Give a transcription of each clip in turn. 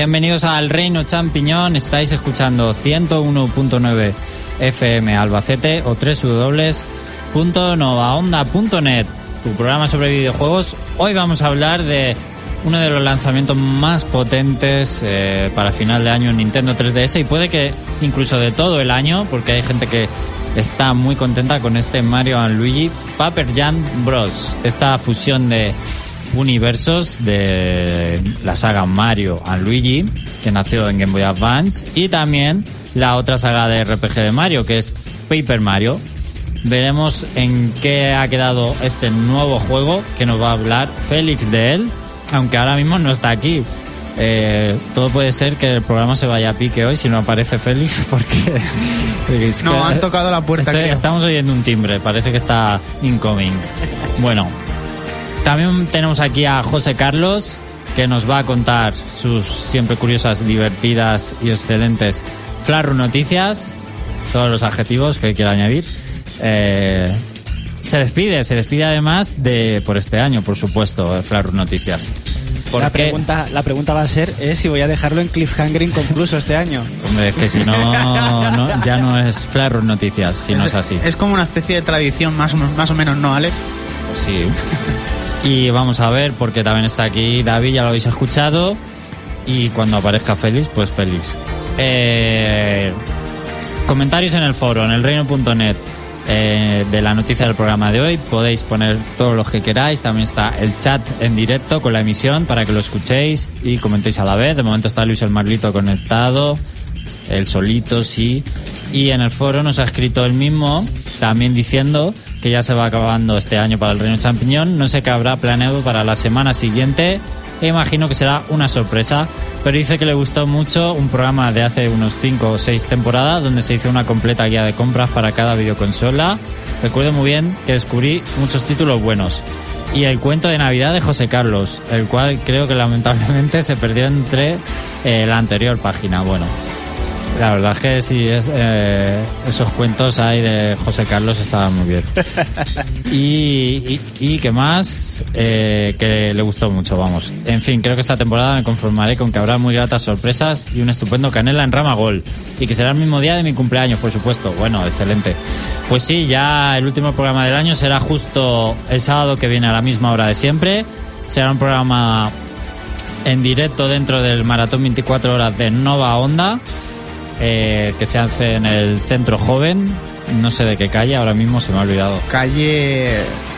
Bienvenidos al Reino Champiñón. Estáis escuchando 101.9 FM Albacete o www.novaonda.net, tu programa sobre videojuegos. Hoy vamos a hablar de uno de los lanzamientos más potentes eh, para final de año en Nintendo 3DS y puede que incluso de todo el año, porque hay gente que está muy contenta con este Mario Luigi Paper Jam Bros. Esta fusión de universos de la saga Mario and Luigi, que nació en Game Boy Advance, y también la otra saga de RPG de Mario, que es Paper Mario. Veremos en qué ha quedado este nuevo juego que nos va a hablar Félix de él, aunque ahora mismo no está aquí. Eh, todo puede ser que el programa se vaya a pique hoy si no aparece Félix porque... es No, han tocado la puerta, Estoy- estamos oyendo un timbre, parece que está incoming. Bueno, también tenemos aquí a José Carlos que nos va a contar sus siempre curiosas, divertidas y excelentes Flarru Noticias, todos los adjetivos que quiera añadir. Eh, se despide, se despide además de por este año, por supuesto, Flarru Noticias. La pregunta, la pregunta va a ser es si voy a dejarlo en cliffhanger inconcluso este año. hombre, es que si no, no- ya no es Flarru Noticias, si no es así. Es como una especie de tradición más o, más o menos, ¿no, Alex? Sí. Y vamos a ver, porque también está aquí David, ya lo habéis escuchado. Y cuando aparezca Félix, pues Félix. Eh, comentarios en el foro, en elreino.net. eh, de la noticia del programa de hoy podéis poner todos los que queráis también está el chat en directo con la emisión para que lo escuchéis y comentéis a la vez de momento está Luis el Marlito conectado el solito, sí. Y en el foro nos ha escrito el mismo, también diciendo que ya se va acabando este año para el Reino Champiñón. No sé qué habrá planeado para la semana siguiente. E imagino que será una sorpresa. Pero dice que le gustó mucho un programa de hace unos 5 o 6 temporadas donde se hizo una completa guía de compras para cada videoconsola. Recuerdo muy bien que descubrí muchos títulos buenos. Y el cuento de Navidad de José Carlos, el cual creo que lamentablemente se perdió entre eh, la anterior página. Bueno, la verdad es que sí, es, eh, esos cuentos ahí de José Carlos estaban muy bien. Y, y, y que más, Eh, que le gustó mucho, vamos. En fin, creo que esta temporada me conformaré con que habrá muy gratas sorpresas y un estupendo canela en rama gol. Y que será el mismo día de mi cumpleaños, por supuesto. Bueno, excelente. Pues sí, ya el último programa del año será justo el sábado que viene a la misma hora de siempre. Será un programa en directo dentro del maratón 24 horas de Nova Onda, eh, que se hace en el Centro Joven, no sé de qué calle, ahora mismo se me ha olvidado. Calle.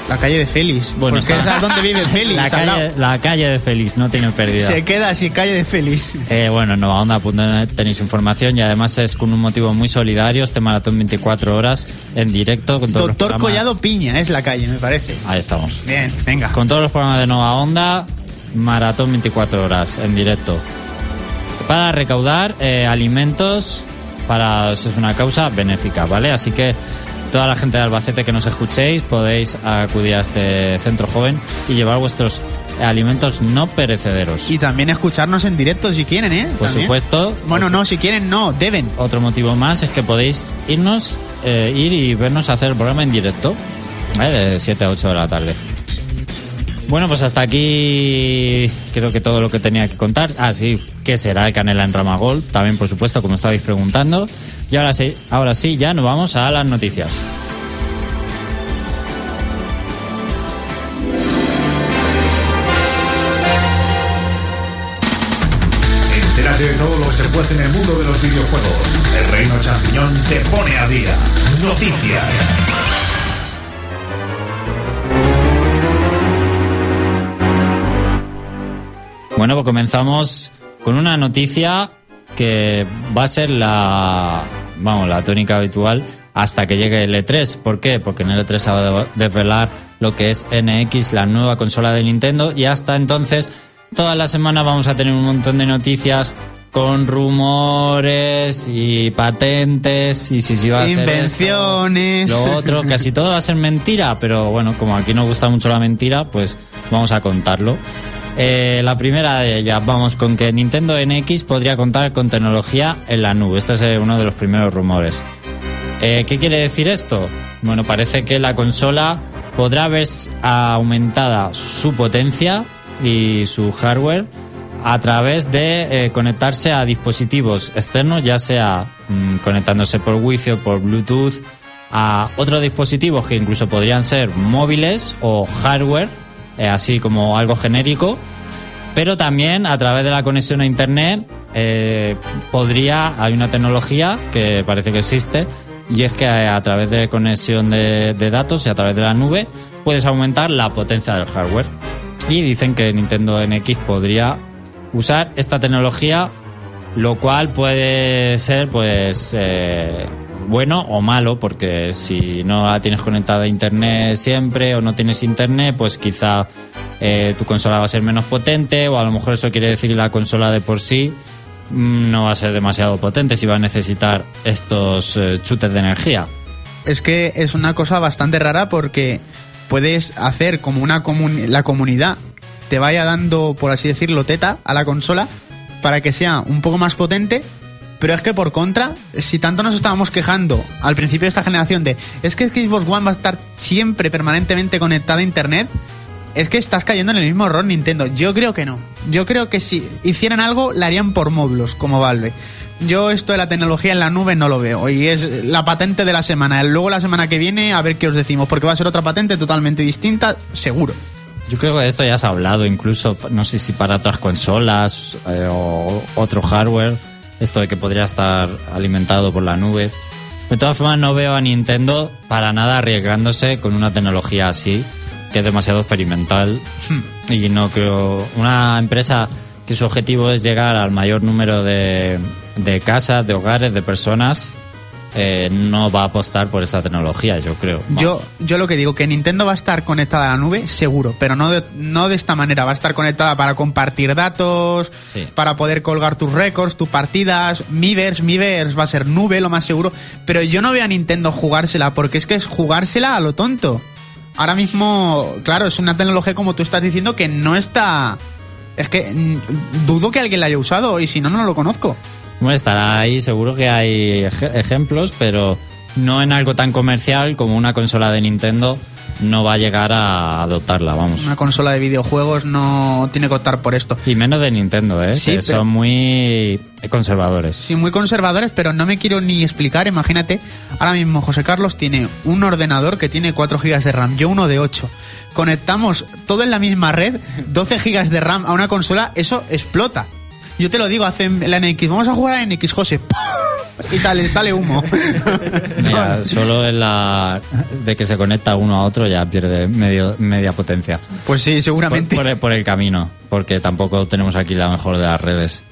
La calle de Félix. Bueno, porque está- esa es donde vive Félix. La al calle, la calle de Félix, no tiene pérdida. Se queda así, calle de Félix. Eh, bueno, en novaonda.net tenéis información y además es con un motivo muy solidario este maratón 24 horas en directo con todos los Doctor programas. Collado Piña es la calle, me parece. Ahí estamos. Bien, venga. Con todos los programas de Nova Onda, maratón 24 horas en directo. Para recaudar eh, alimentos para es una causa benéfica, ¿vale? Así que toda la gente de Albacete que nos escuchéis podéis acudir a este centro joven y llevar vuestros alimentos no perecederos. Y también escucharnos en directo si quieren, ¿eh? Por También. supuesto. Bueno, no, si quieren, no, deben. Otro motivo más es que podéis irnos, eh, ir y vernos hacer el programa en directo, ¿vale? De 7 a 8 de la tarde. Bueno, pues hasta aquí creo que todo lo que tenía que contar. Ah, sí, ¿qué será el Canela en Ramagol? También, por supuesto, como estabais preguntando. Y ahora sí, ahora sí, ya nos vamos a las noticias. Entérate de todo lo que se puede en el mundo de los videojuegos. El Reino Champiñón te pone a día. Noticias. Bueno, pues comenzamos con una noticia que va a ser la, vamos, la tónica habitual hasta que llegue el E3. ¿Por qué? Porque en el E3 se va a desvelar lo que es NX, la nueva consola de Nintendo, y hasta entonces, toda la semana vamos a tener un montón de noticias con rumores y patentes y si, si va a ser esto, Invenciones. lo otro, casi todo va a ser mentira, pero bueno, como aquí nos gusta mucho la mentira, pues vamos a contarlo. Eh, la primera de ellas, vamos con que Nintendo NX podría contar con tecnología en la nube. Este es eh, uno de los primeros rumores. Eh, ¿Qué quiere decir esto? Bueno, parece que la consola podrá ver aumentada su potencia y su hardware a través de conectarse a dispositivos externos, ya sea mm, conectándose por Wi-Fi o por Bluetooth, a otros dispositivos que incluso podrían ser móviles o hardware, así como algo genérico, pero también a través de la conexión a Internet eh, podría, hay una tecnología que parece que existe, y es que a, través de conexión de, de datos y a través de la nube puedes aumentar la potencia del hardware. Y dicen que Nintendo NX podría usar esta tecnología, lo cual puede ser pues eh, bueno o malo, porque si no la tienes conectada a internet siempre o no tienes internet, pues quizá eh, tu consola va a ser menos potente, o a lo mejor eso quiere decir la consola de por sí mm, no va a ser demasiado potente si va a necesitar estos eh, chutes de energía. Es que es una cosa bastante rara porque puedes hacer como una la comunidad te vaya dando, por así decirlo, teta a la consola para que sea un poco más potente. Pero es que por contra, si tanto nos estábamos quejando al principio de esta generación de es que Xbox One va a estar siempre permanentemente conectada a internet, es que estás cayendo en el mismo error Nintendo. Yo creo que no. Yo creo que si hicieran algo, la harían por módulos, como Valve. Yo esto de la tecnología en la nube no lo veo. Y es la patente de la semana. Luego la semana que viene, a ver qué os decimos. Porque va a ser otra patente totalmente distinta, seguro. Yo creo que de esto ya se ha hablado, incluso, no sé si para otras consolas eh, o otro hardware, esto de que podría estar alimentado por la nube. De todas formas, no veo a Nintendo para nada arriesgándose con una tecnología así, que es demasiado experimental. Y no creo. Una empresa que su objetivo es llegar al mayor número de, de casas, de hogares, de personas, eh, no va a apostar por esta tecnología, yo creo. Yo, yo lo que digo, que Nintendo va a estar conectada a la nube, seguro, pero no de, no de esta manera. Va a estar conectada para compartir datos, Sí. para poder colgar tus récords, tus partidas, Miiverse, Miiverse va a ser nube, lo más seguro. Pero yo no veo a Nintendo jugársela, porque es que es jugársela a lo tonto. Ahora mismo, claro, es una tecnología como tú estás diciendo que no está... Es que mm, dudo que alguien la haya usado y si no, no lo conozco. Bueno, estará ahí, seguro que hay ej- ejemplos, pero no en algo tan comercial como una consola de Nintendo no va a llegar a adoptarla, vamos. Una consola de videojuegos no tiene que optar por esto. Y menos de Nintendo, ¿eh? Sí, que pero- son muy conservadores. Sí, muy conservadores, pero no me quiero ni explicar. Imagínate, ahora mismo José Carlos tiene un ordenador que tiene 4 GB de RAM, yo uno de 8. Conectamos todo en la misma red, 12 GB de RAM a una consola, eso explota. Yo te lo digo, hace la NX, vamos a jugar a NX, José. Y sale, sale humo. Mira, solo en la de que se conecta uno a otro ya pierde medio, media potencia. Pues sí, seguramente. Por, por el- por el camino, porque tampoco tenemos aquí la mejor de las redes.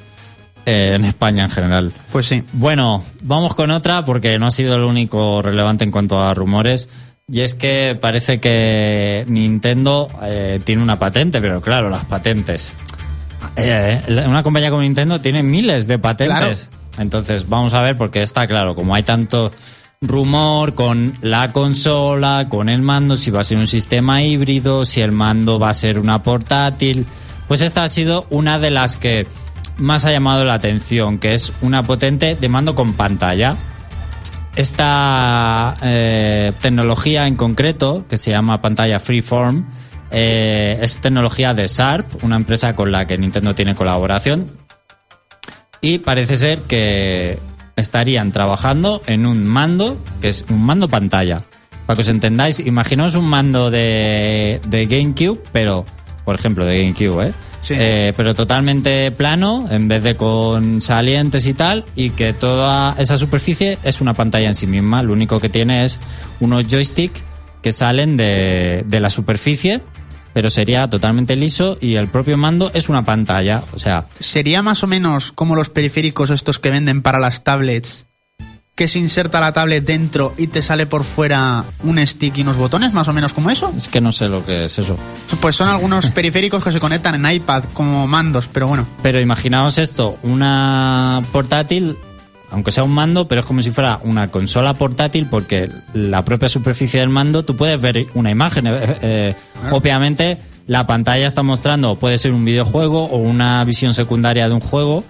eh, en España en general. Pues sí. Bueno, vamos con otra porque no ha sido el único relevante en cuanto a rumores. Y es que parece que Nintendo eh, tiene una patente, pero claro, las patentes. Eh, la- una compañía como Nintendo tiene miles de patentes. Entonces, vamos a ver, porque está claro, como hay tanto rumor con la consola, con el mando, si va a ser un sistema híbrido, si el mando va a ser una portátil. Pues esta ha sido una de las que más ha llamado la atención, que es una potente de mando con pantalla. Esta eh, tecnología en concreto, que se llama pantalla Freeform, eh, es tecnología de Sharp, una empresa con la que Nintendo tiene colaboración. Y parece ser que estarían trabajando en un mando, que es un mando pantalla. Para que os entendáis, imaginaos un mando de, de GameCube, pero, por ejemplo, de GameCube, ¿eh? Sí. Eh, pero totalmente plano, en vez de con salientes y tal, y que toda esa superficie es una pantalla en sí misma. Lo único que tiene es unos joysticks que salen de, de la superficie, pero sería totalmente liso y el propio mando es una pantalla. O sea, Sería más o menos como los periféricos estos que venden para las tablets, que se inserta la tablet dentro y te sale por fuera un stick y unos botones, más o menos como eso. es que no sé lo que es eso. Pues son algunos periféricos que se conectan en iPad como mandos, pero bueno. Pero imaginaos esto, una portátil, aunque sea un mando, pero es como si fuera una consola portátil porque la propia superficie del mando tú puedes ver una imagen. eh, eh, Obviamente la pantalla está mostrando, puede ser un videojuego o una visión secundaria de un juego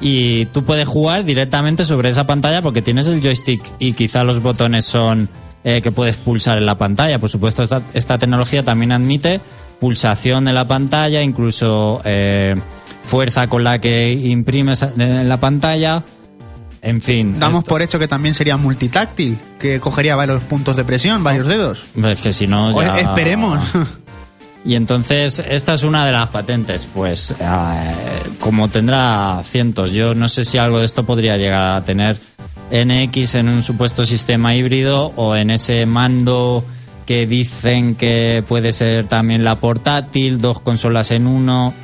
y tú puedes jugar directamente sobre esa pantalla porque tienes el joystick y quizá los botones son eh, que puedes pulsar en la pantalla. Por supuesto, esta, esta tecnología también admite pulsación de la pantalla, incluso fuerza con la que imprimes en la pantalla. En fin. Damos esto- por hecho que también sería multitáctil, que cogería varios puntos de presión, varios dedos. Es que si no. Ya- Esperemos. Y entonces, esta es una de las patentes. Pues, eh, como tendrá cientos, yo no sé si algo de esto podría llegar a tener NX en un supuesto sistema híbrido o en ese mando que dicen que puede ser también la portátil, dos consolas en uno.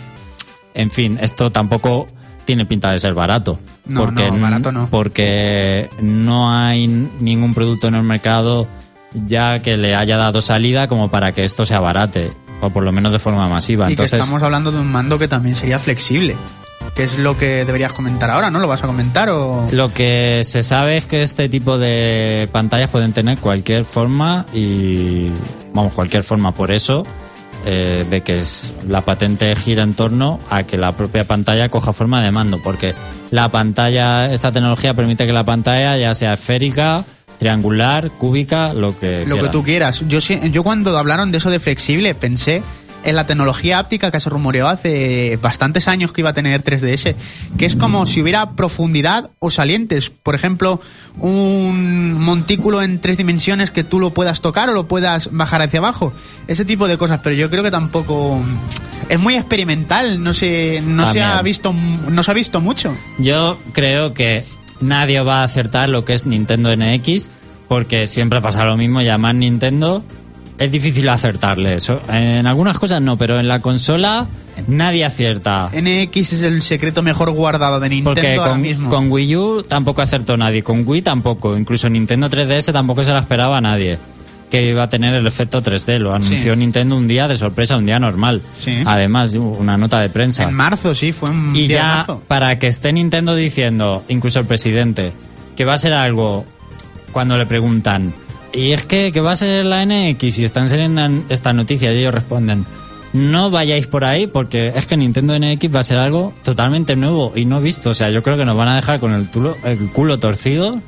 En fin, esto tampoco tiene pinta de ser barato. No, porque, no, barato no. Porque no hay ningún producto en el mercado ya que le haya dado salida como para que esto sea barate, o por lo menos de forma masiva. y Entonces, que estamos hablando de un mando que también sería flexible. Que es lo que deberías comentar ahora, ¿no? ¿Lo vas a comentar o...? lo que se sabe es que este tipo de pantallas pueden tener cualquier forma y, vamos, cualquier forma. Por eso, eh, de que es, la patente gira en torno a que la propia pantalla coja forma de mando, porque la pantalla, esta tecnología permite que la pantalla ya sea esférica, triangular, cúbica, lo que Lo que tú quieras. Yo, yo cuando hablaron de eso de flexible pensé en la tecnología áptica que se rumoreó hace bastantes años que iba a tener 3DS, que es como si hubiera profundidad o salientes. Por ejemplo, un montículo en tres dimensiones que tú lo puedas tocar o lo puedas bajar hacia abajo. Ese tipo de cosas, pero yo creo que tampoco... Es muy experimental, no se, no se ha visto no se ha visto mucho. Yo creo que nadie va a acertar lo que es Nintendo NX porque siempre pasa lo mismo, llamar Nintendo es difícil acertarle eso. En algunas cosas no, pero en la consola nadie acierta. NX es el secreto mejor guardado de Nintendo Porque ahora con, mismo. con Wii U tampoco acertó nadie, con Wii tampoco, incluso Nintendo 3DS tampoco se la esperaba a nadie que iba a tener el efecto 3D, lo anunció Sí. Nintendo un día de sorpresa, un día normal. Sí. Además, una nota de prensa. En marzo, sí, fue un Y día de ya, marzo. para que esté Nintendo diciendo, incluso el presidente, que va a ser algo, cuando le preguntan, y es que, que va a ser la NX y están saliendo en- estas noticias y ellos responden, no vayáis por ahí porque es que Nintendo NX va a ser algo totalmente nuevo y no visto. O sea, yo creo que nos van a dejar con el, tulo- el culo torcido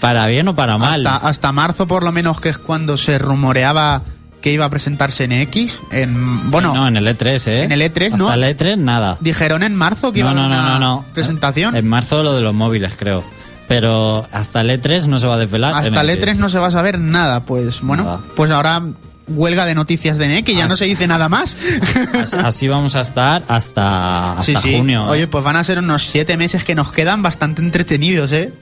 para bien o para mal. Hasta, hasta marzo, por lo menos, que es cuando se rumoreaba que iba a presentarse en X. En, bueno, no, en el E3, ¿eh? en el E3, Hasta no. el E3 nada. dijeron en marzo que iba no, a no, no, una no, no. presentación. En marzo lo de los móviles, creo. Pero hasta el E3 no se va a desvelar. Hasta el E3 no se va a saber nada. Pues bueno, Nada. pues ahora huelga de noticias de NX, ya no se dice nada más. Así, así vamos a estar hasta, hasta sí, sí. junio. ¿eh? Oye, pues van a ser unos siete meses que nos quedan bastante entretenidos, ¿eh?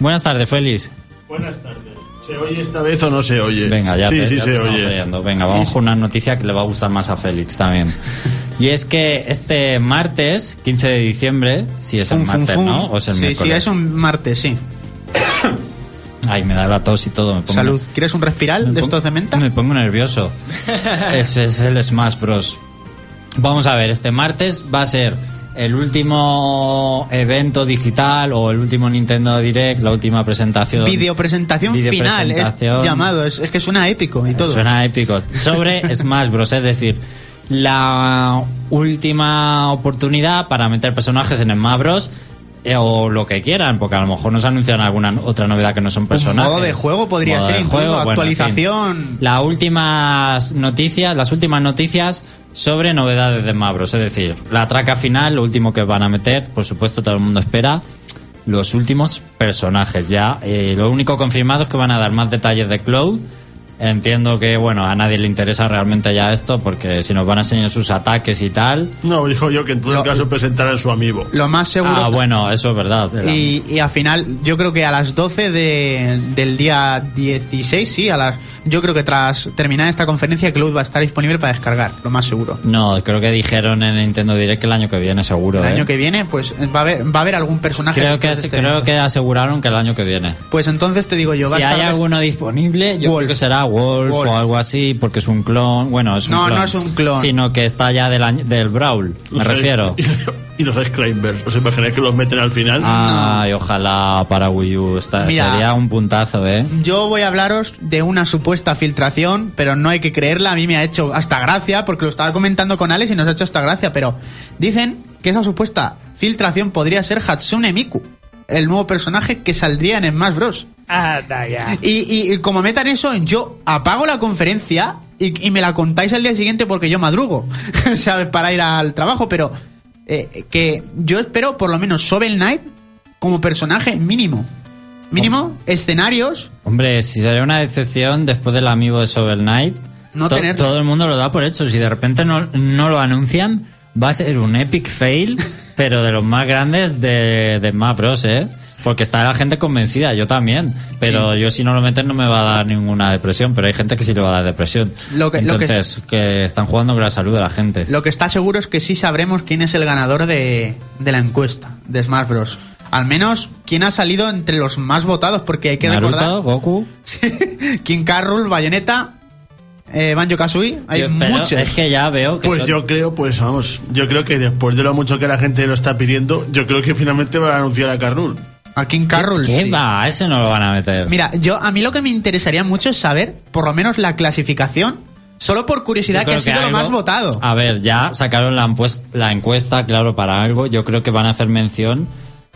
Buenas tardes, Félix. Buenas tardes. ¿Se oye esta vez o no se oye? Venga, ya sí, te, sí ya se te oye. oyendo. Venga, vamos con una noticia que le va a gustar más a Félix también. Y es que este martes, 15 de diciembre, si es el Fum, fum, martes, fum. ¿no? O es el sí, miércoles. sí, es un martes, sí. Ay, me da la tos y todo. Me pongo Salud. ¿Quieres un respiral Me de estos de menta? Me pongo nervioso. Ese es el Smash Bros. Vamos a ver, este martes va a ser el último evento digital o el último Nintendo Direct, la última presentación. Videopresentación final, Videopresentación. es llamado, es, es que suena épico y todo. Suena épico. Sobre Smash Bros. Es decir, la última oportunidad para meter personajes en Smash Bros. Eh, o lo que quieran, porque a lo mejor nos anuncian alguna otra novedad que no son personajes. modo de juego podría Modo ser, incluso bueno, en fin. actualización. Las últimas noticias, las últimas noticias sobre novedades de Smash Bros. Es decir, la traca final, lo último que van a meter, por supuesto todo el mundo espera, los últimos personajes ya. Eh, lo único confirmado es que van a dar más detalles de Cloud. Entiendo que, bueno, a nadie le interesa realmente ya esto, porque si nos van a enseñar sus ataques y tal. No, dijo yo que en todo Lo- caso presentaran su amigo. Lo más seguro. Ah, bueno, eso es verdad. y, y al final, yo creo que a las 12 de- del día 16, sí, a las, yo creo que tras terminar esta conferencia, Cloud va a estar disponible para descargar, lo más seguro. No, creo que dijeron en Nintendo Direct que el año que viene, seguro. El ¿eh? año que viene, pues va a haber, va a haber algún personaje. Creo que, este creo que aseguraron que el año que viene. Pues entonces te digo yo, va si a estar hay alguno disponible, yo Wolf. creo que será Wolf, Wolf. o algo así, porque es un clon. Bueno, es un No, clon. no es un clon. Sino que está ya del, año- del Brawl, me Los refiero. Y los Ice Climbers. ¿Os imagináis que los meten al final? Ay, ojalá para Wii U. Está- Mira. sería un puntazo, ¿eh? Yo voy a hablaros de una supuesta filtración, pero no hay que creerla. A mí me ha hecho hasta gracia, porque lo estaba comentando con Alex y nos ha hecho hasta gracia. Pero dicen que esa supuesta filtración podría ser Hatsune Miku, el nuevo personaje que saldría en Smash Bros. Anda ya. Y, y- y como metan eso, yo apago la conferencia y, y me la contáis al día siguiente porque yo madrugo, ¿sabes? Para ir al trabajo, pero eh, que yo espero por lo menos Shovel Knight como personaje mínimo. Mínimo, escenarios. Hombre, si sería una decepción después del amigo de Shovel Knight, No to- tenerlo. todo el mundo lo da por hecho. Si de repente no, no lo anuncian, va a ser un epic fail, pero de los más grandes de, de Smash Bros, ¿eh? Porque está la gente convencida, yo también. Pero yo si no lo meten no me va a dar ninguna depresión, pero hay gente que sí le va a dar depresión. Lo que- lo que- Entonces, que... están jugando con la salud de la gente. Lo que está seguro es que sí sabremos quién es el ganador de, de la encuesta de Smash Bros. Al menos quién ha salido entre los más votados, porque hay que Naruto, recordar. Goku... King Carroll, Bayonetta, eh, Banjo Kazooie, hay Yo- muchos. Es que ya veo que Pues son- yo creo, pues vamos, yo creo que después de lo mucho que la gente lo está pidiendo, yo creo que finalmente va a anunciar a Carnul. A King Carroll. ¿Qué sí. va? Ese no lo van a meter. Mira, yo a mí lo que me interesaría mucho es saber, por lo menos la clasificación, solo por curiosidad, que ha sido lo algo- más votado. A ver, ya sacaron la encuesta, claro, para algo. Yo creo que van a hacer mención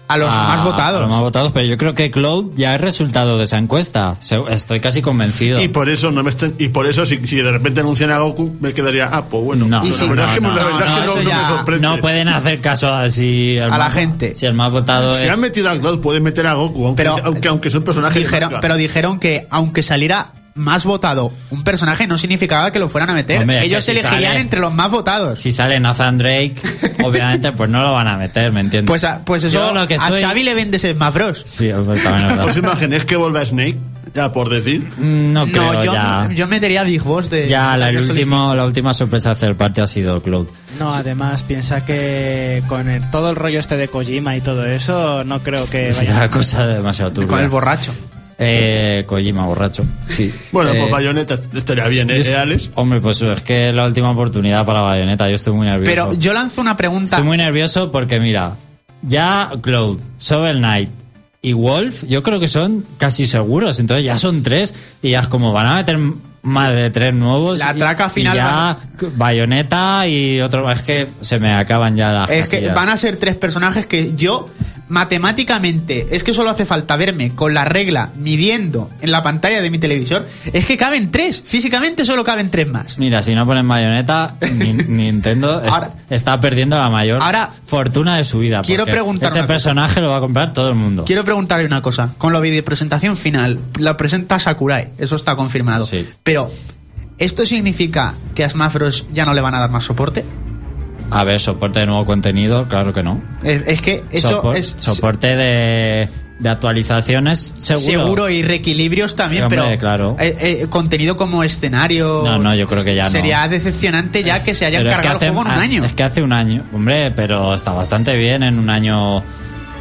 A los más votados. A los más votados, pero yo creo que Cloud ya es resultado de esa encuesta. Estoy casi convencido. Y por eso no me estén- y por eso si, si de repente anuncian a Goku me quedaría, ah, pues bueno. No, la si- verdad es que, no, la no, me sorprende. pueden hacer caso así A la gente. Si el más votado Si es. han metido a Cloud, pueden meter a Goku, aunque, Pero- sea- aunque, aunque sea un personaje de Dijeron, manga. pero dijeron que aunque saliera más votado un personaje, no significaba que lo fueran a meter. Hombre, es Ellos si elegirían sale- entre los más votados. Si sale Nathan Drake, obviamente, pues no lo van a meter, ¿me entiendes? Pues, a- pues eso, Yo lo que estoy- a Xavi le vendes Smash Bros. Sí, pues también es verdad. ¿Os imagináis que vuelva Snake? Ya por decir. No creo No, yo, ya. yo metería a Big Boss de. Ya, la, el último, la última sorpresa de hacer parte ha sido Cloud. No, además piensa que con el- todo el rollo este de Kojima y todo eso, no creo que Es vaya. una cosa demasiado turbia. Con el borracho. Eh, Kojima, borracho. Sí. Bueno, Eh, pues Bayonetta estaría bien, ¿eh, yo- Alex? Hombre, pues es que es la última oportunidad para Bayonetta. Yo estoy muy nervioso. Pero yo lanzo una pregunta. Estoy muy nervioso porque, mira, ya Cloud, Shovel Knight y Wolf, yo creo que son casi seguros. Entonces ya son tres y ya es como van a meter más de tres nuevos. La y- traca y final ya Bayonetta y otro. Es que se me acaban ya las Es que van a ser tres personajes que yo, matemáticamente, es que solo hace falta verme con la regla midiendo en la pantalla de mi televisor. Es que caben tres. Físicamente solo caben tres más. Mira, si no ponen Bayonetta, Ni- Nintendo Ahora- está perdiendo la mayor Ahora- fortuna de su vida. Quiero preguntar Ese cosa. personaje lo va a comprar todo el mundo. Quiero preguntarle una cosa. Con la videopresentación final, la presenta Sakurai. Eso está confirmado. Sí. Pero, ¿esto significa que a Smash Bros. ya no le van a dar más soporte? A ver, soporte de nuevo contenido, claro que no. Es, es que eso Sopor- es soporte de, de actualizaciones seguro. seguro y reequilibrios también, Hombre, pero claro. eh, eh, contenido como escenario. No, no, yo creo que ya no. Sería decepcionante ya que se hayan Pero es que cargado el hace- juego en un año. Es que hace un año, hombre, pero está bastante bien en un año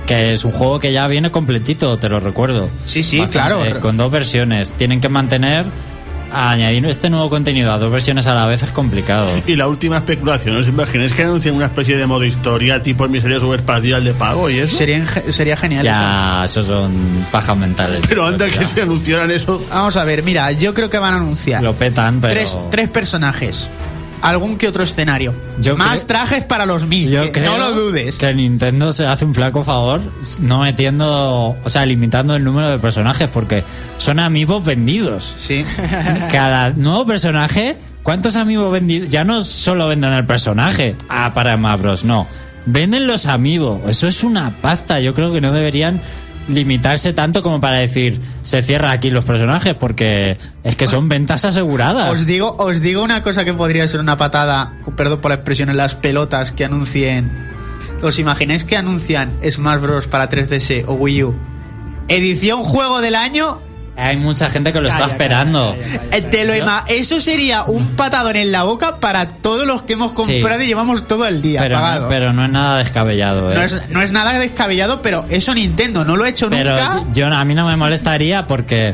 que es un juego que ya viene completito, te lo recuerdo. Sí, sí, Bastante, claro. eh, con dos versiones. Tienen que mantener añadir este nuevo contenido a dos versiones a la vez es complicado. Y la última especulación, ¿os imagináis que anuncian una especie de modo historia tipo el misterio subespacial de pago y eso? Sería, sería genial. eso. Ya, esos son pajas mentales. Pero anda que Ya. se anunciaran eso. Vamos a ver, mira, yo creo que van a anunciar Lo petan, pero... tres, tres personajes. Algún que otro escenario. Yo Más trajes para los mil. Yo que creo no lo dudes. que Nintendo se hace un flaco favor no metiendo, o sea, limitando el número de personajes porque son amigos vendidos. Sí. Cada nuevo personaje, ¿cuántos amigos vendidos? Ya no solo venden el personaje ah, para Smash Bros, no. Venden los amigos. Eso es una pasta. Yo creo que no deberían limitarse tanto como para decir se cierra aquí los personajes porque es que son ventas aseguradas. Os digo, os digo una cosa que podría ser una patada, perdón por la expresión, en las pelotas que anuncien. ¿Os imagináis que anuncian Smash Bros. para 3DS o Wii U? Edición juego del año. Hay mucha gente que lo está Calla, esperando. calla, calla, calla. Eh, te lo ima- Eso sería un patadón en la boca para todos los que hemos comprado y llevamos todo el día Pero pagado. no, pero no es nada descabellado. ¿eh? no, es, no es nada descabellado, pero eso Nintendo no lo ha hecho Pero nunca. yo a mí no me molestaría porque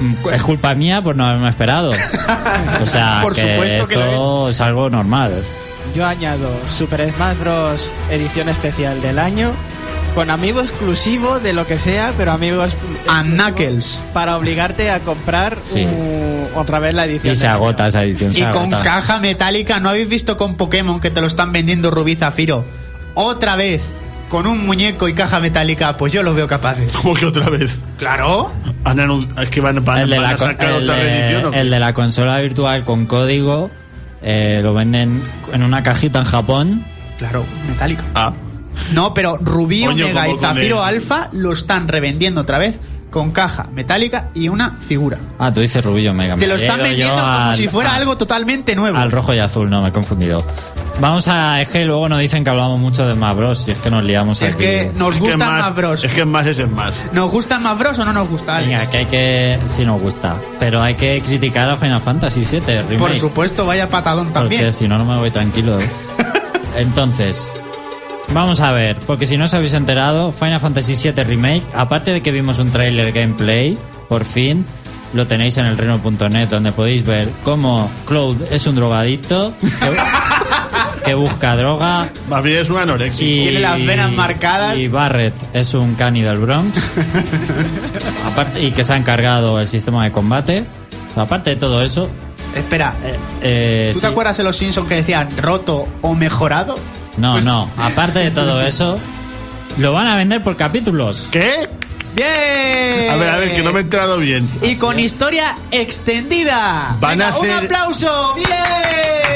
mm, es culpa mía por no haberme esperado. O sea, Por que supuesto que lo esto es algo normal. Yo añado Super Smash Bros. edición especial del año con amigo exclusivo de lo que sea, pero amigos exclusivo Knuckles. para obligarte a comprar Sí. otra vez la edición. Y se agota año. esa edición. Y con agota. caja metálica, ¿no habéis visto con Pokémon que te lo están vendiendo Rubí Zafiro? Otra vez, con un muñeco y caja metálica, pues yo los veo capaces. Como que otra vez. Claro. Es que van, van- el, de van la, a con- sacar el otra reedición. el de la consola virtual con código eh, lo venden en una cajita en Japón Claro, metálica. Ah. No, pero Rubí, Coño, Omega y Zafiro Alfa lo están revendiendo otra vez con caja metálica y una figura. Ah, tú dices Rubillo Mega. Te lo están vendiendo como al- si fuera al- algo totalmente nuevo. Al rojo y azul, no, me he confundido. Vamos a. Es que luego nos dicen que hablamos mucho de Smash Bros. Si es que nos liamos es aquí. que nos Es que gustan más, más bros. Es que más es en más. ¿Nos gustan más bros o no nos gusta? Ale? Venga, que hay que. Si nos gusta. Pero hay que criticar a Final Fantasy VII Remake. Por supuesto, vaya patadón Porque también. si no, no me voy tranquilo. Entonces, vamos a ver, porque si no os habéis enterado, Final Fantasy VII Remake, aparte de que vimos un trailer gameplay, por fin, lo tenéis en el reno.net, donde podéis ver cómo Cloud es un drogadicto que, que busca droga. Más bien es un anoréxico. Y, Tiene las venas marcadas. Y Barrett es un cani del Bronx. aparte, y que se ha encargado el sistema de combate. Aparte de todo eso, Espera, eh, ¿tú sí. te acuerdas de los Simpsons que decían roto o mejorado? No, Pues- no. Aparte de todo eso, lo van a vender por capítulos. ¿Qué? ¡Bien! A ver, a ver, que no me he enterado bien. Y con historia extendida. Van a Venga, Un hacer- aplauso. ¡Bien!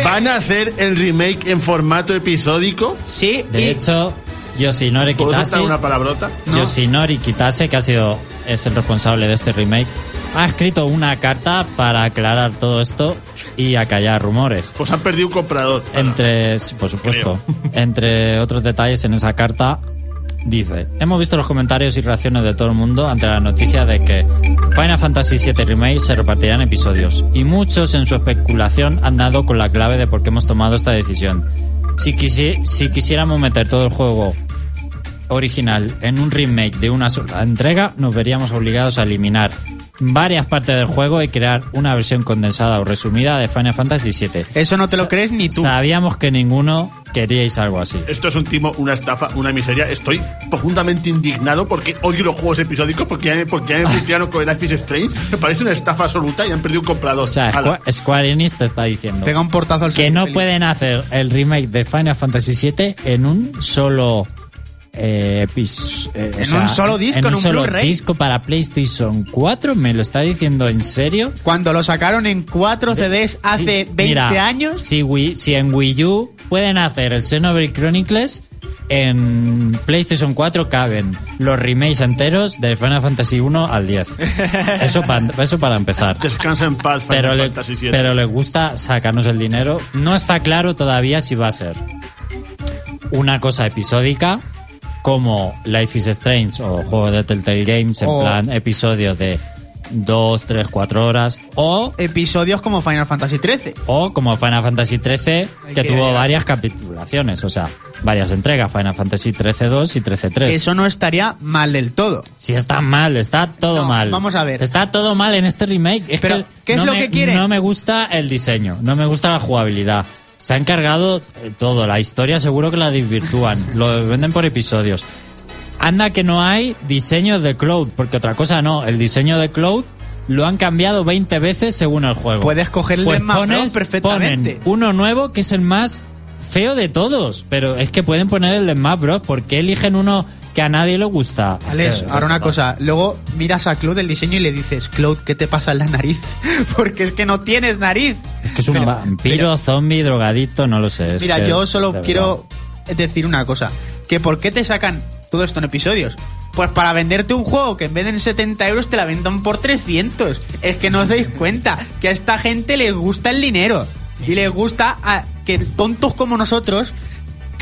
¿Van a hacer el remake en formato episódico? Sí, De y hecho, Yoshinori ¿Puedo Kitase, una palabrota? No. Yoshinori Kitase, que ha sido es el responsable de este remake, ha escrito una carta para aclarar todo esto y acallar rumores. Pues han perdido un comprador. Entre, sí, por supuesto, entre otros detalles en esa carta dice, hemos visto los comentarios y reacciones de todo el mundo ante la noticia de que Final Fantasy VII Remake se repartirá en episodios y muchos en su especulación han dado con la clave de por qué hemos tomado esta decisión. Si, quisi- si quisiéramos meter todo el juego original en un remake de una sola entrega, nos veríamos obligados a eliminar varias partes del juego y crear una versión condensada o resumida de Final Fantasy VII. eso no te lo crees ni tú. Sabíamos que ninguno queríais algo así. Esto es un timo, una estafa, una miseria. Estoy profundamente indignado porque odio los juegos episódicos porque ya me, porque ya me pusieron con el Life is Strange. Me parece una estafa absoluta y han perdido un comprador. O sea. Squa- Square Enix te está diciendo Pega un portazo al que no pueden hacer el remake de Final Fantasy VII en un solo eh, epis- eh, o En un solo disco, en en un un solo disco para PlayStation 4. ¿Me lo está diciendo en serio? Cuando lo sacaron en cuatro CDs hace Sí, 20 mira, años. Si, Wii- si en Wii U pueden hacer el Xenoblade Chronicles, en PlayStation 4 caben los remakes enteros de Final Fantasy 1 al 10. Eso, pa- eso para empezar. Descansa en paz, Final Pero, le, Fantasy VII. pero les gusta sacarnos el dinero. No está claro todavía si va a ser una cosa episódica como Life is Strange o juego de Telltale Games en O- plan episodio de 2, 3, 4 horas o Episodios como Final Fantasy XIII. o como Final Fantasy XIII, Hay que que- tuvo varias capitulaciones, o sea, varias entregas, Final Fantasy XIII 2 y XIII 3. Que eso no estaría mal del todo. Si está mal, está todo No, mal. vamos a ver. Está todo mal en este remake. Es Pero, que ¿qué es no lo me- que quieren? No me gusta el diseño, no me gusta la jugabilidad. Se ha encargado eh, todo, la historia seguro que la desvirtúan, lo venden por episodios. Anda que no hay diseños de Cloud, porque otra cosa no, el diseño de Cloud lo han cambiado 20 veces según el juego. Puedes coger el de Smash Bros. pones- perfectamente. ponen uno nuevo que es el más feo de todos, pero es que pueden poner el de Smash Bros. ¿Por qué eligen uno que a nadie le gusta? Alex, Eh, ahora una cosa. Luego miras a Claude el diseño y le dices, Claude, ¿qué te pasa en la nariz? Porque es que no tienes nariz. Es que es un Pero- vampiro, zombie, drogadicto, no lo sé. es Mira, que, yo solo de verdad. quiero decir una cosa. Que ¿por qué te sacan todo esto en episodios? Pues para venderte un juego que en vez de en 70 euros te la vendan por 300. Es que no os dais cuenta que a esta gente les gusta el dinero. Y les gusta a que tontos como nosotros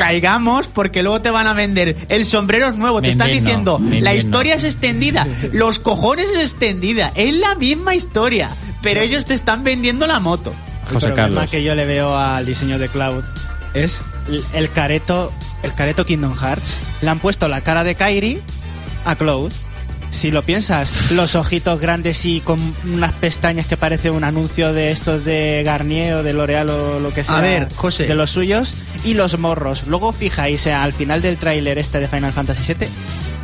caigamos porque luego te van a vender el sombrero es nuevo. Me te están diciendo, la historia es extendida, los cojones es extendida. Es la misma historia. Pero ellos te están vendiendo la moto. El problema Carlos. que yo le veo al diseño de Cloud es el- el careto, el careto Kingdom Hearts. Le han puesto la cara de Kairi a Cloud. Si lo piensas, los ojitos grandes y con unas pestañas que parece un anuncio de estos de Garnier o de L'Oreal o lo que sea. A ver, José. De los suyos. Y los morros. Luego fijáis eh, al final del tráiler este de Final Fantasy VII.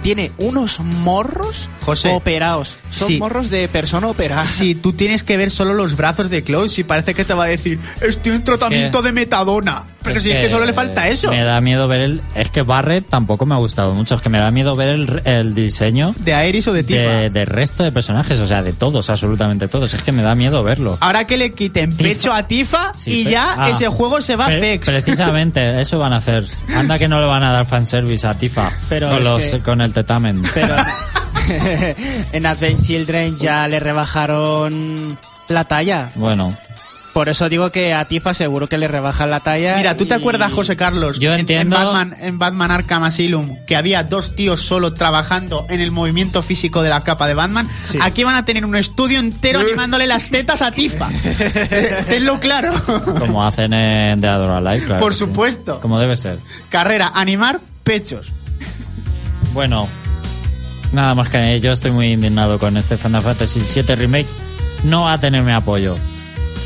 Tiene unos morros José, operados. Son sí. morros de persona operada. Si tú tienes que ver solo los brazos de Cloud, si parece que te va a decir, estoy en tratamiento ¿Qué? de metadona. Pero si es que solo le falta eso. Me da miedo ver el. Es que Barret tampoco me ha gustado mucho. Es que me da miedo ver el, el diseño De Aeris o de Tifa. de, del resto de personajes. O sea, de todos, absolutamente todos. Es que me da miedo verlo. Ahora que le quiten Tifa. pecho a Tifa Sí, y ya ah. ese juego se va a Fex. Precisamente, eso van a hacer. Anda que no le van a dar fanservice a Tifa Pero con, es los, que- con el tetamen. Pero en Advent Children ya le rebajaron la talla. Bueno, Por eso digo que a Tifa seguro que le rebajan la talla. Mira, ¿tú te y- acuerdas, José Carlos? Yo en- entiendo- En, Batman, en Batman Arkham Asylum, que había dos tíos solo trabajando en el movimiento físico de la capa de Batman. Sí. Aquí van a tener un estudio entero animándole las tetas a Tifa. Eh, Tenlo claro. como hacen en The Adora Live, claro. Por que sí. supuesto. Como debe ser. Carrera, animar pechos. Bueno, nada más que yo estoy muy indignado con este Final Fantasy VII Remake. No va a tener mi apoyo.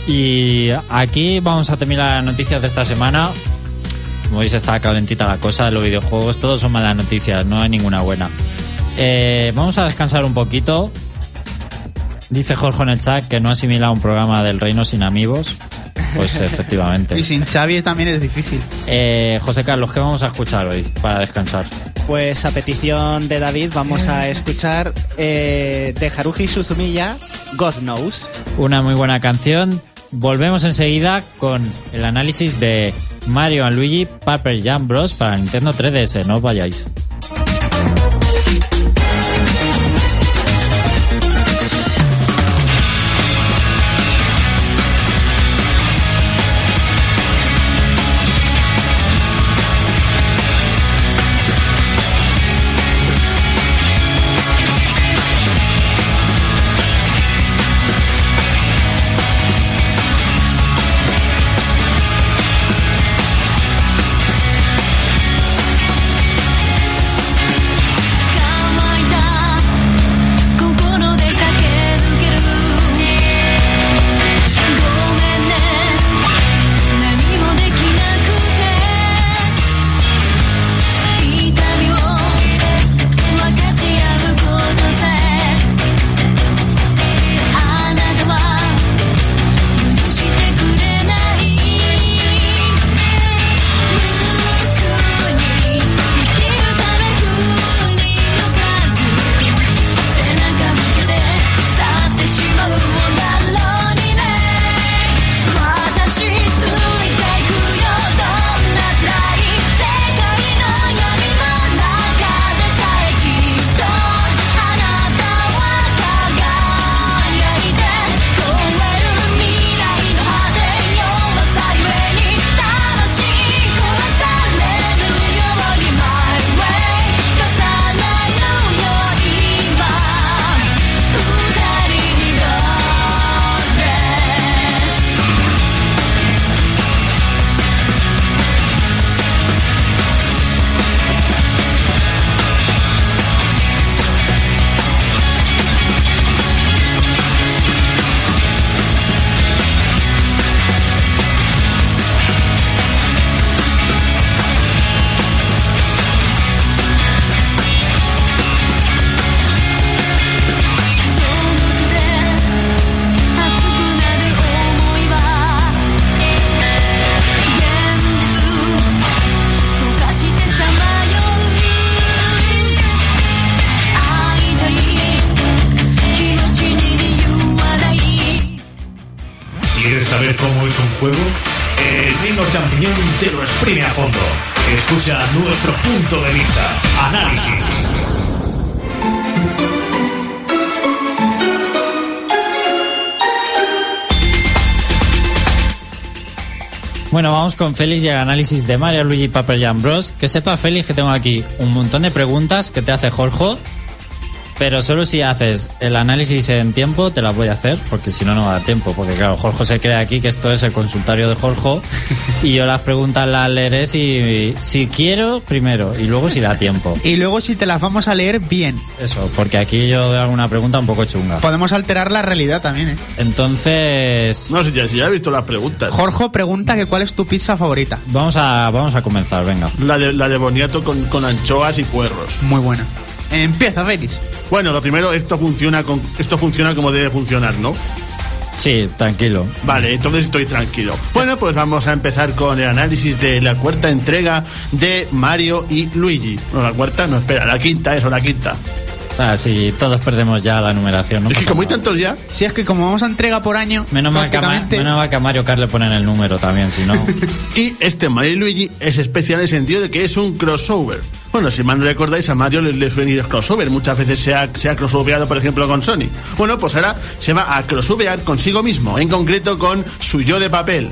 Y aquí vamos a terminar las noticias de esta semana. Como veis, está calentita la cosa de los videojuegos. Todos son malas noticias, no hay ninguna buena. Eh, vamos a descansar un poquito. Dice Jorge en el chat que no asimila un programa del Reino sin amigos. Pues efectivamente. Y sin Xavi también es difícil. Eh, José Carlos, ¿qué vamos a escuchar hoy para descansar? Pues a petición de David vamos a escuchar eh, de Haruhi Suzumiya, God Knows. Una muy buena canción. Volvemos enseguida con el análisis de Mario and Luigi Paper Jam Bros. para Nintendo 3DS. No os vayáis. Cómo es un juego? El Reino Champiñón te lo exprime a fondo. Escucha nuestro punto de vista. Análisis. Bueno, vamos con Félix y el análisis de Mario Luigi Paper Jam Bros. Que sepa Félix que tengo aquí un montón de preguntas que te hace Jorge. Pero solo si haces el análisis en tiempo te las voy a hacer, porque si no, no va a dar tiempo. Porque claro, Jorge se cree aquí que esto es el consultorio de Jorge y yo las preguntas las leeré si, si quiero primero y luego si da tiempo. Y luego si te las vamos a leer bien. Eso, porque aquí yo veo alguna pregunta un poco chunga. Podemos alterar la realidad también, ¿eh? Entonces, No, si ya, si ya he visto las preguntas. Jorge pregunta que cuál es tu pizza favorita. vamos a, vamos a comenzar, venga. La de, la de boniato con, con anchoas y puerros. Muy buena. Empieza, Félix. Bueno, lo primero, esto funciona, con, esto funciona como debe funcionar, ¿no? Sí, tranquilo. Vale, entonces estoy tranquilo. Bueno, pues vamos a empezar con el análisis de la cuarta entrega de Mario y Luigi. No, la cuarta, no, espera, la quinta, eso, la quinta. Ah, sí, todos perdemos ya la numeración. No es que como hay tantos ya, Si es que como vamos a entrega por año, Menos mal, que a Ma- prácticamente- menos mal que a Mario Kart le ponen el número también, si no. Y este Mario y Luigi es especial en el sentido de que es un crossover. Bueno, si mal no recordáis, a Mario le, le suelen ir crossover. Muchas veces se ha, se ha crossoveado, por ejemplo, con Sony. Bueno, pues ahora se va a crossovear consigo mismo, en concreto con su yo de papel.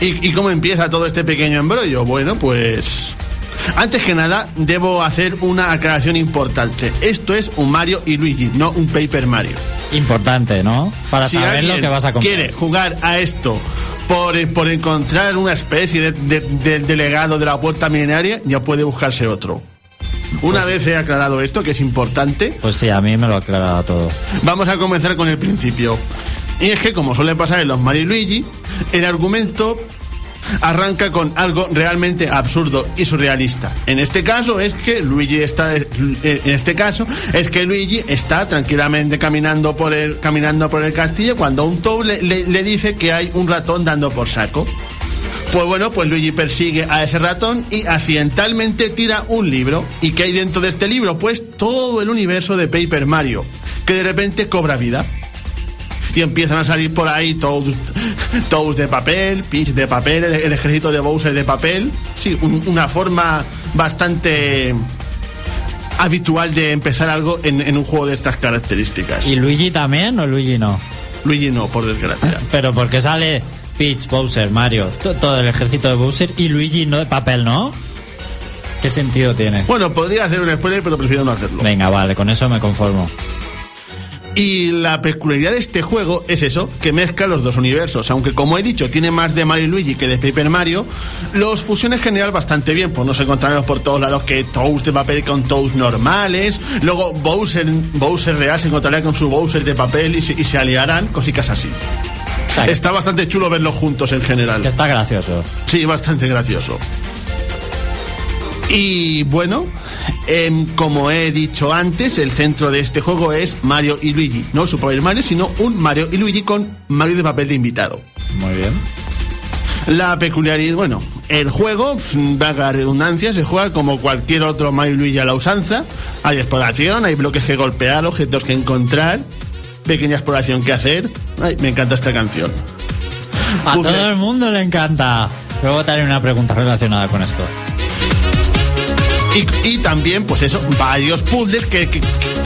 ¿Y, y cómo empieza todo este pequeño embrollo? Bueno, pues... Antes que nada, debo hacer una aclaración importante. Esto es un Mario y Luigi, no un Paper Mario. Importante, ¿no? Para Si saber lo que vas a comprar. quiere jugar a esto por, por encontrar una especie de, de- del delegado de la puerta milenaria, ya puede buscarse otro. Una vez he aclarado esto, que es importante, Pues sí, a mí me lo ha aclarado todo. vamos a comenzar con el principio. Y es que, como suele pasar en los Mario y Luigi, el argumento arranca con algo realmente absurdo y surrealista. En este caso es que Luigi está en este caso es que Luigi está tranquilamente caminando por el caminando por el castillo cuando un Toad le dice que hay un ratón dando por saco. Pues bueno, pues Luigi persigue a ese ratón y accidentalmente tira un libro. ¿Y qué hay dentro de este libro? Pues todo el universo de Paper Mario, que de repente cobra vida. Y empiezan a salir por ahí Toads, Toads de papel, Peach de papel, el, el ejército de Bowser de papel. Sí, un- una forma bastante habitual de empezar algo en, en un juego de estas características. ¿Y Luigi también o Luigi no? Luigi no, por desgracia. Pero porque sale Peach, Bowser, Mario, to- todo el ejército de Bowser y Luigi no de papel, ¿no? ¿Qué sentido tiene? Bueno, podría hacer un spoiler, pero prefiero no hacerlo. Venga, vale, con eso me conformo. Y la peculiaridad de este juego es eso, que mezcla los dos universos. Aunque como he dicho, tiene más de Mario y Luigi que de Paper Mario, los fusiona en general bastante bien. Pues nos encontramos por todos lados que Toads de papel con Toads normales. Luego Bowser, Bowser real se encontrará con su Bowser de papel y se, y se aliarán, cositas así. Está bastante chulo verlos juntos en general. está gracioso. Sí, bastante gracioso. Y bueno, em, como he dicho antes, el centro de este juego es Mario y Luigi. No Super Mario, sino un Mario y Luigi con Mario de papel de invitado. Muy bien. La peculiaridad, bueno, el juego, vaga redundancia, se juega como cualquier otro Mario y Luigi a la usanza. Hay exploración, hay bloques que golpear, objetos que encontrar, pequeña exploración que hacer. Ay, me encanta esta canción. A todo el mundo le encanta. Luego te haré una pregunta relacionada con esto. Y, también, pues eso, varios puzzles que,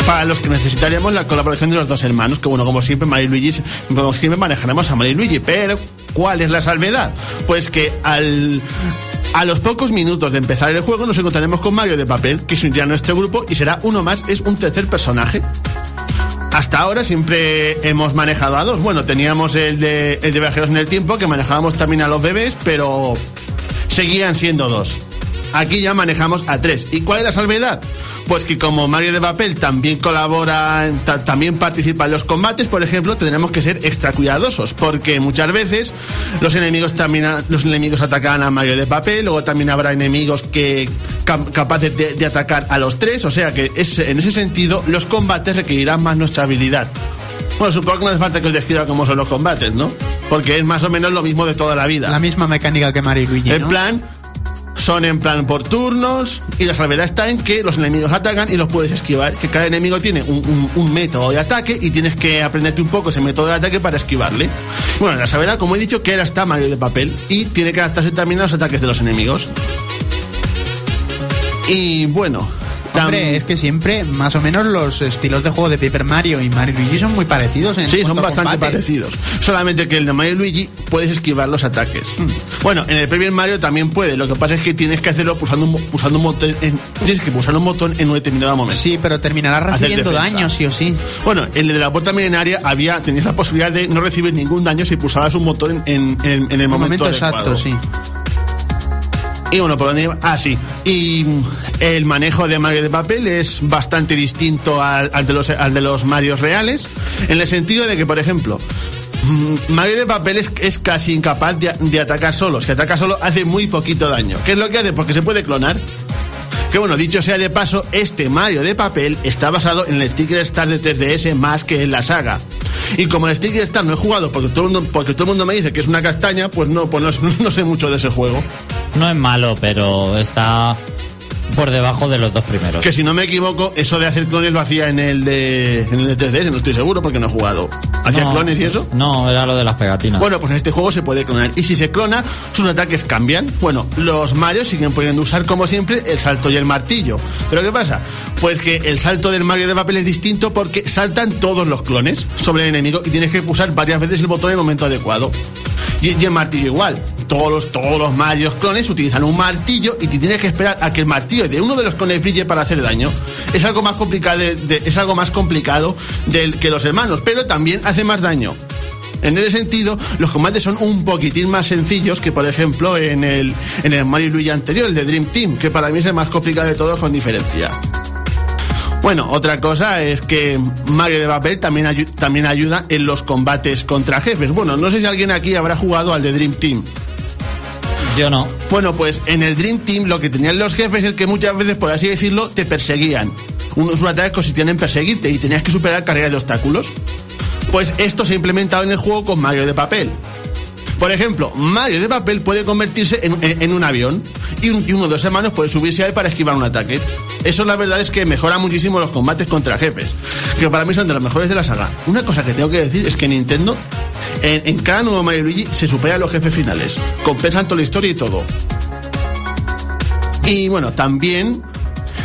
para los que necesitaríamos la colaboración de los dos hermanos. Que bueno, como siempre, Mario Luigi, como siempre manejaremos a Mario Luigi. Pero, ¿cuál es la salvedad? Pues que al. A los pocos minutos de empezar el juego nos encontraremos con Mario de papel, que se unirá a nuestro grupo y será uno más, es un tercer personaje. Hasta ahora siempre hemos manejado a dos. Bueno, teníamos el de, el de viajeros en el tiempo, que manejábamos también a los bebés, pero seguían siendo dos. Aquí ya manejamos a tres. ¿Y cuál es la salvedad? Pues que como Mario de Papel también colabora, también participa en los combates, por ejemplo, tendremos que ser extra cuidadosos, porque muchas veces los enemigos también los enemigos atacan a Mario de Papel, luego también habrá enemigos que cap- capaces de, de atacar a los tres, o sea que es- en ese sentido los combates requerirán más nuestra habilidad. Bueno, supongo que no hace falta que os describa cómo son los combates, ¿no? Porque es más o menos lo mismo de toda la vida. La misma mecánica que Mario y Luigi, En ¿no? plan, son en plan por turnos y la salvedad está en que los enemigos atacan y los puedes esquivar. Que cada enemigo tiene un, método de ataque y tienes que aprenderte un poco ese método de ataque para esquivarle. Bueno, la salvedad, como he dicho, que ahora está Mario de papel y tiene que adaptarse también a los ataques de los enemigos. Y bueno, Hombre, es que siempre, más o menos, los estilos de juego de Paper Mario y Mario y Luigi son muy parecidos en Sí, son bastante combate. parecidos. Solamente que el de Mario y Luigi puedes esquivar los ataques. Bueno, en el Paper Mario también puede. Lo que pasa es que tienes que hacerlo pulsando un, pulsando un botón. En, tienes que pulsar un botón en un determinado momento. Sí, pero terminarás recibiendo daño, sí o sí. Bueno, en el de la puerta milenaria había, tenías la posibilidad de no recibir ningún daño si pulsabas un botón en, en- en el momento, momento exacto, sí. Y bueno, por dónde? Ah, sí. Y mm, el manejo de Mario de papel es bastante distinto al, al de, los, al de los Marios reales, en el sentido de que, por ejemplo, mm, Mario de papel es, es casi incapaz de, de atacar solo. Si ataca solo, hace muy poquito daño. ¿Qué es lo que hace? Porque se puede clonar. Que bueno, dicho sea de paso, este Mario de papel está basado en el Sticker Star de 3DS más que en la saga. Y como el Sticker Star no he jugado porque todo el mundo, porque todo el mundo me dice que es una castaña, pues no, pues no, no sé mucho de ese juego. No es malo, pero está por debajo de los dos primeros. Que si no me equivoco, eso de hacer clones lo hacía en el de, en el de 3DS, no estoy seguro porque no he jugado. ¿Hacía No, clones y eso? No, era lo de las pegatinas. Bueno, pues en este juego se puede clonar. Y si se clona, sus ataques cambian. Bueno, los Mario siguen pudiendo usar, como siempre, el salto y el martillo. ¿Pero qué pasa? Pues que el salto del Mario de papel es distinto porque saltan todos los clones sobre el enemigo y tienes que pulsar varias veces el botón en el momento adecuado. Y, y el martillo igual. Todos los, todos los Mario clones utilizan un martillo y te tienes que esperar a que el martillo de uno de los clones brille para hacer daño. Es algo más complicado, es algo más complicado del, que los hermanos, pero también hace más daño. En ese sentido, los combates son un poquitín más sencillos que, por ejemplo, en el, en el Mario Luigi anterior, el de Dream Team, que para mí es el más complicado de todos con diferencia. Bueno, otra cosa es que Mario de papel también, también ayuda en los combates contra jefes. Bueno, no sé si alguien aquí habrá jugado al de Dream Team. No. Bueno, pues en el Dream Team lo que tenían los jefes es que muchas veces, por así decirlo, te perseguían. Unos ataques consistían en perseguirte y tenías que superar carga de obstáculos. Pues esto se ha implementado en el juego con Mario de papel. Por ejemplo, Mario de papel puede convertirse en, un avión y uno de los hermanos puede subirse a él para esquivar un ataque. Eso la verdad es que mejora muchísimo los combates contra jefes, que para mí son de los mejores de la saga. Una cosa que tengo que decir es que Nintendo, en, cada nuevo Mario Luigi, se supera los jefes finales. Compensan toda la historia y todo. Y bueno, también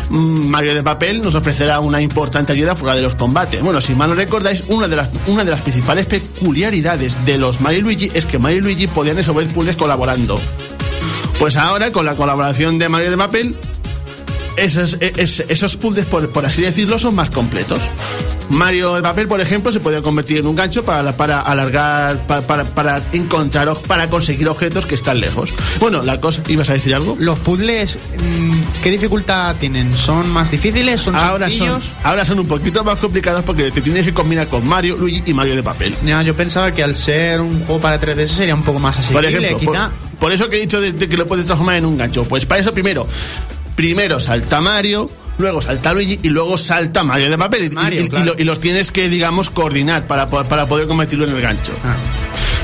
mm, Mario de Papel nos ofrecerá una importante ayuda fuera de los combates. Bueno, si mal no recordáis, una de las, una de las principales peculiaridades de los Mario Luigi es que Mario y Luigi podían resolver puzzles colaborando. Pues ahora, con la colaboración de Mario de Papel, esos, es- esos puzzles, por así decirlo, son más completos. Mario de papel, por ejemplo, se puede convertir en un gancho para, para alargar, pa- para, para encontrar, para conseguir objetos que están lejos. Bueno, la cosa, ¿ibas a decir algo? Los puzzles, mm, ¿qué dificultad tienen? ¿Son más difíciles? ¿Son Ahora son, sencillos? ahora son un poquito más complicados porque te tienes que combinar con Mario, Luigi y Mario de papel. Ya, yo pensaba que al ser un juego para 3DS sería un poco más Por asequible, ejemplo, por, quizá. por eso que he dicho de, de que lo puedes transformar en un gancho. Pues para eso primero, primero salta Mario, luego salta Luigi y luego salta Mario de papel. Y- Mario, y, lo- y los tienes que, digamos, coordinar para, para poder convertirlo en el gancho. Ah.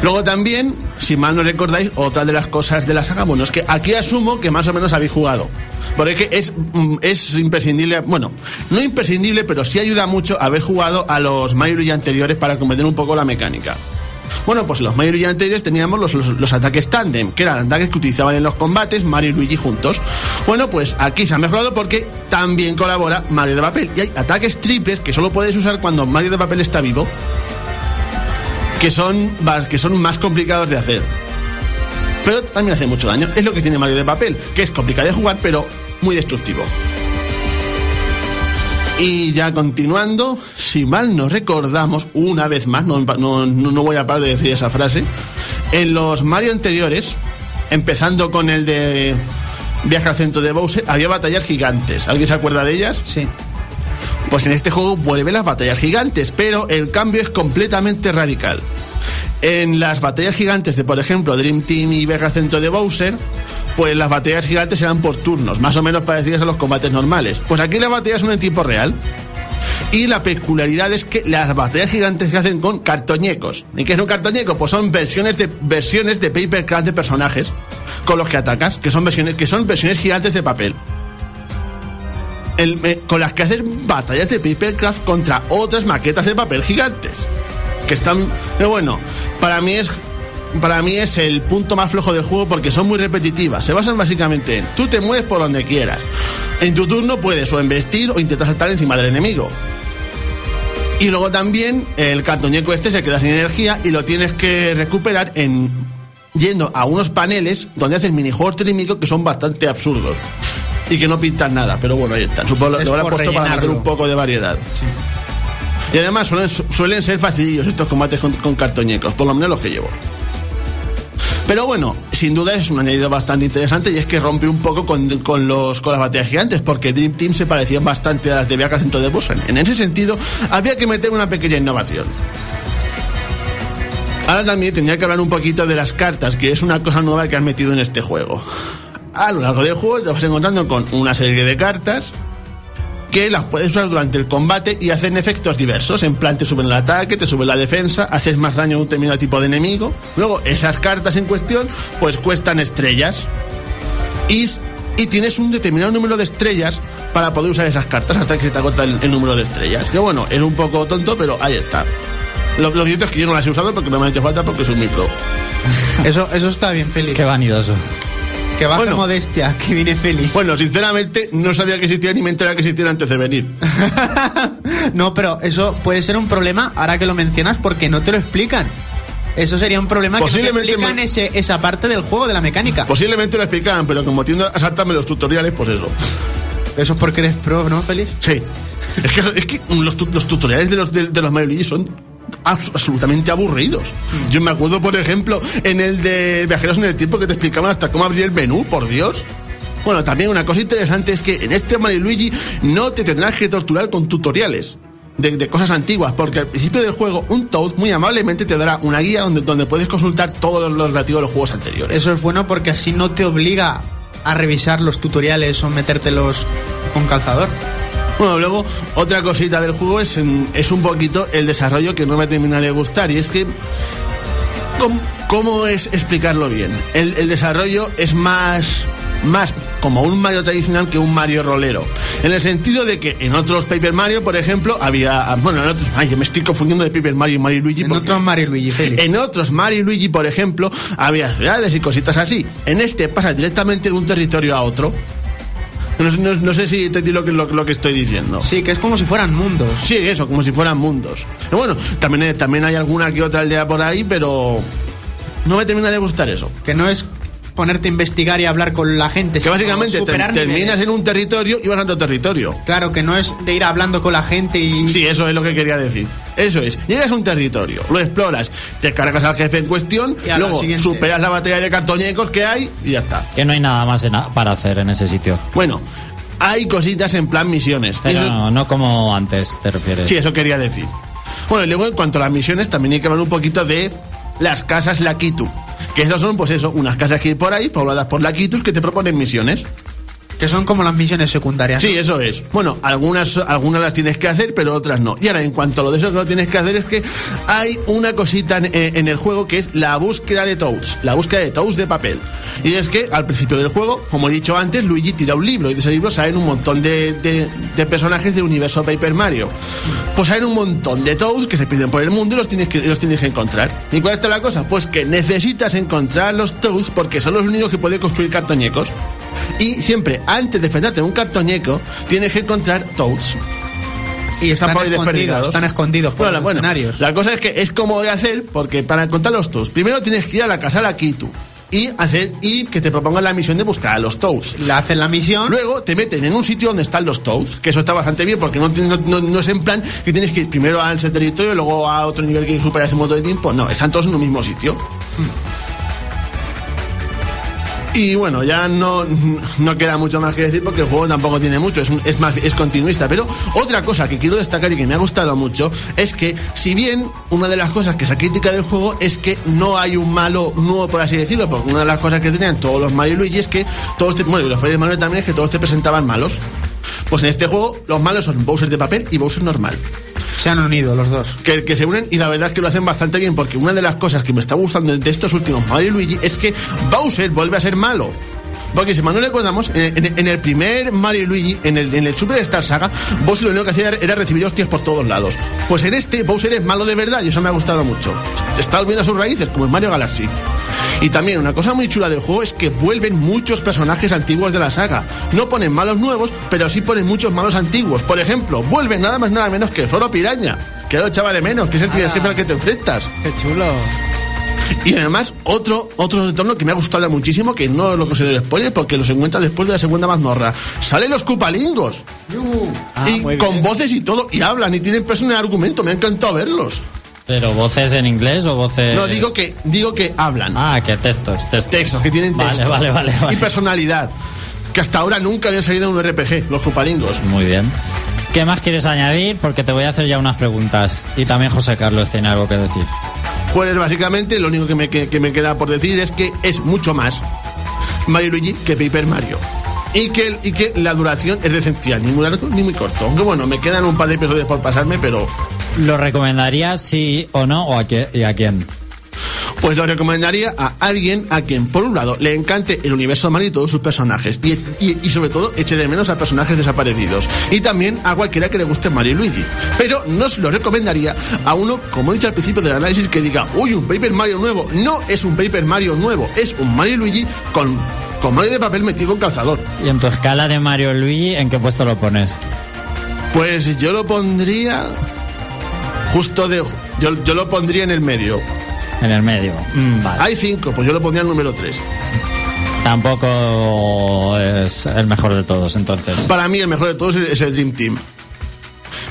Luego también, si mal no recordáis, otra de las cosas de la saga, bueno, es que aquí asumo que más o menos habéis jugado. Porque es que es, mm, es imprescindible, bueno, no imprescindible, pero sí ayuda mucho haber jugado a los Mario y anteriores para comprender un poco la mecánica. Bueno, pues los Mario y anteriores teníamos los, los, ataques tandem, que eran ataques que utilizaban en los combates Mario y Luigi juntos. Bueno, pues aquí se ha mejorado porque también colabora Mario de papel. Y hay ataques triples que solo puedes usar cuando Mario de papel está vivo que son, que son más complicados de hacer. Pero también hace mucho daño. Es lo que tiene Mario de papel, que es complicado de jugar, pero muy destructivo. Y ya continuando, si mal nos recordamos, una vez más, no, voy a parar de decir esa frase, en los Mario anteriores, empezando con el de Viaje al centro de Bowser, había batallas gigantes. ¿Alguien se acuerda de ellas? Sí. Pues en este juego vuelven las batallas gigantes, pero el cambio es completamente radical. En las batallas gigantes de, por ejemplo, Dream Team y Vega Centro de Bowser, pues las batallas gigantes eran por turnos, más o menos parecidas a los combates normales. Pues aquí las batallas son en tiempo real. Y la peculiaridad es que las batallas gigantes se hacen con cartoñecos. ¿Y qué es un? Pues son versiones de versiones de papercraft de personajes con los que atacas, que son versiones que son versiones gigantes de papel con las que haces batallas de papercraft contra otras maquetas de papel gigantes. Que están. Pero bueno, para mí es. Para mí es el punto más flojo del juego porque son muy repetitivas. Se basan básicamente en tú te mueves por donde quieras. En tu turno puedes o embestir o intentar saltar encima del enemigo. Y luego también el cartoñeco este se queda sin energía y lo tienes que recuperar en yendo a unos paneles donde haces minijuegos trímicos que son bastante absurdos y que no pintan nada, pero bueno, ahí están. Supongo Es lo habrán puesto para meter rellenarlo. un poco de variedad. Y además suelen, suelen ser facilillos estos combates con, con cartoñecos, por lo menos los que llevo. Pero bueno, sin duda es un añadido bastante interesante y es que rompe un poco con, con los, con las batallas gigantes, porque Dream Team se parecían bastante a las de Viaje al Centro de Busan. En ese sentido, había que meter una pequeña innovación. Ahora también tendría que hablar un poquito de las cartas, que es una cosa nueva que han metido en este juego. A lo largo del juego te vas encontrando con una serie de cartas que las puedes usar durante el combate y hacen efectos diversos. En plan, te suben el ataque, te suben la defensa, haces más daño a un determinado tipo de enemigo. Luego, esas cartas en cuestión, pues cuestan estrellas. Y, y tienes un determinado número de estrellas para poder usar esas cartas hasta que se te agota el, el número de estrellas. Que bueno, es un poco tonto, pero ahí está. Lo, lo cierto es que yo no las he usado porque no me ha hecho falta porque soy muy pro. Eso, eso está bien, Félix. Qué vanidoso. Que baje Bueno. modestia, que viene Félix. Bueno, sinceramente, no sabía que existía ni me enteré que existiera antes de venir. No, pero eso puede ser un problema ahora que lo mencionas porque no te lo explican. Eso sería un problema que no te Posiblemente explican ese- esa parte del juego, de la mecánica. Posiblemente lo explicaban, pero como tiendo a saltarme los tutoriales, pues eso. Eso es porque eres pro, ¿no, Félix? Sí. Es que, es que los, los tutoriales de los, de, de los Mario son absolutamente aburridos. Yo me acuerdo, por ejemplo, en el de Viajeros en el Tiempo que te explicaban hasta cómo abrir el menú, por Dios. Bueno, también una cosa interesante es que en este Mario Luigi no te tendrás que torturar con tutoriales. De, cosas antiguas, porque al principio del juego un Toad muy amablemente te dará una guía donde, donde puedes consultar todo lo relativo a los juegos anteriores. Eso es bueno porque así no te obliga a revisar los tutoriales o metértelos con calzador. Bueno, luego otra cosita del juego es, mm, es un poquito el desarrollo que no me termina de gustar y es que... ¿Cómo, cómo es explicarlo bien? El, el desarrollo es más, más como un Mario tradicional que un Mario rolero. En el sentido de que en otros Paper Mario, por ejemplo, había... Bueno, en otros... Ay, me estoy confundiendo de Paper Mario y Mario y Luigi. En otros Mario y Luigi, Félix. en otros, Mario y Luigi, por ejemplo, había ciudades y cositas así. En este pasa directamente de un territorio a otro. No, sé- no- no sé si te lo que, lo, lo que estoy diciendo. Sí, que es como si fueran mundos. Sí, eso, como si fueran mundos. Bueno, también, hay- también hay alguna que otra aldea por ahí, pero no me termina de gustar eso. Que no es ponerte a investigar y hablar con la gente. Que básicamente te- terminas niveles. en un territorio y vas a otro territorio. Claro, que no es de ir hablando con la gente y... Sí, eso es lo que quería decir. Eso es. Llegas a un territorio, lo exploras, te cargas al jefe en cuestión, Y la luego superas la batalla de cartoñecos que hay y ya está. Que no hay nada más en- para hacer en ese sitio. Bueno, hay cositas en plan misiones. Pero Eso- no, no como antes, te refieres. Sí, eso quería decir. Bueno, y luego en cuanto a las misiones, también hay que hablar un poquito de las casas Lakitu. Que eso son, pues eso, unas casas que hay por ahí, pobladas por Lakitus, que te proponen misiones. Que son como las misiones secundarias. Sí, eso es. Bueno, algunas, algunas las tienes que hacer, pero otras no. Y ahora, en cuanto a lo de eso que no tienes que hacer, es que hay una cosita en, eh, en el juego que es la búsqueda de Toads. La búsqueda de Toads de papel. Y es que al principio del juego, como he dicho antes, Luigi tira un libro y de ese libro salen un montón de, de- personajes del universo Paper Mario. Pues salen un montón de Toads que se piden por el mundo y los tienes que, los tienes que encontrar. ¿Y cuál está la cosa? Pues que necesitas encontrar los Toads porque son los únicos que pueden construir cartoñecos. Y siempre, antes de enfrentarte a un cartoñeco, tienes que encontrar Toads. Y están por ahí escondidos, están escondidos por Bueno, los bueno, escenarios. La cosa es que es como de hacer, porque para encontrar los Toads, primero tienes que ir a la casa de la Kitu y hacer y que te propongan la misión de buscar a los Toads. Le hacen la misión. Luego te meten en un sitio donde están los Toads, que eso está bastante bien porque no, no, no- es en plan que tienes que ir primero a ese territorio y luego a otro nivel que supera hace un montón de tiempo. No, están todos en un mismo sitio. Y bueno, ya no, no queda mucho más que decir porque el juego tampoco tiene mucho, es, es más es continuista. Pero otra cosa que quiero destacar y que me ha gustado mucho es que, si bien una de las cosas que se crítica del juego es que no hay un malo nuevo, por así decirlo, porque una de las cosas que tenían todos los Mario y Luigi es que todos, te, bueno, y los Mario también es que todos te presentaban malos. Pues en este juego los malos son Bowser de papel y Bowser normal Se han unido los dos. que, que se unen y la verdad es que lo hacen bastante bien porque una de las cosas que me está gustando de estos últimos Mario y Luigi es que Bowser vuelve a ser malo. Porque si mal no recordamos, en, en- el primer Mario y Luigi, en el, en el Super Star Saga, Bowser lo único que hacía era, recibir hostias por todos lados. Pues en este, Bowser es malo de verdad y eso me ha gustado mucho. Está volviendo a sus raíces, como en Mario Galaxy. Y también una cosa muy chula del juego es que vuelven muchos personajes antiguos de la saga. No ponen malos nuevos, pero sí ponen muchos malos antiguos. Por ejemplo, vuelve nada más nada menos que Zoro Piraña, que lo echaba de menos, que es el primer jefe al que te enfrentas. Qué chulo. Y además, otro, otro retorno que me ha gustado muchísimo, que no lo considero spoiler, porque los encuentras después de la segunda mazmorra. Salen los Cupalingos. Ah, y con bien. voces y todo, y hablan, y tienen peso en el argumento. Me ha encantado verlos. Pero voces en inglés o voces. No, digo que, digo que hablan. Ah, que textos, textos. Textos, que tienen Vale, texto. vale, vale, vale. Y personalidad. Que hasta ahora nunca habían salido en un RPG, los Cupalingos. Muy bien. ¿Qué más quieres añadir? Porque te voy a hacer ya unas preguntas. Y también José Carlos tiene algo que decir. Pues básicamente lo único que me, que, que me queda por decir es que es mucho más. Mario Luigi que Paper Mario. Y que, y que la duración es decentil, ni muy largo ni muy corto. Aunque bueno, me quedan un par de episodios por pasarme, pero ¿Lo recomendarías sí o no o a qué, y a quién? pues lo recomendaría a alguien a quien, por un lado, le encante el universo Mario y todos sus personajes. Y, y- y sobre todo, eche de menos a personajes desaparecidos. Y también a cualquiera que le guste Mario y Luigi. Pero no se lo recomendaría a uno, como he dicho al principio del análisis, que diga, uy, un Paper Mario nuevo. No es un Paper Mario nuevo, es un Mario y Luigi con, con Mario de papel metido con calzador. Y en tu escala de Mario Luigi, ¿en qué puesto lo pones? Pues yo lo pondría justo de... Yo, yo lo pondría en el medio. En el medio. Mm, vale. Hay cinco, pues yo lo pondría en el número tres. Tampoco es el mejor de todos, entonces. Para mí el mejor de todos es el Dream Team.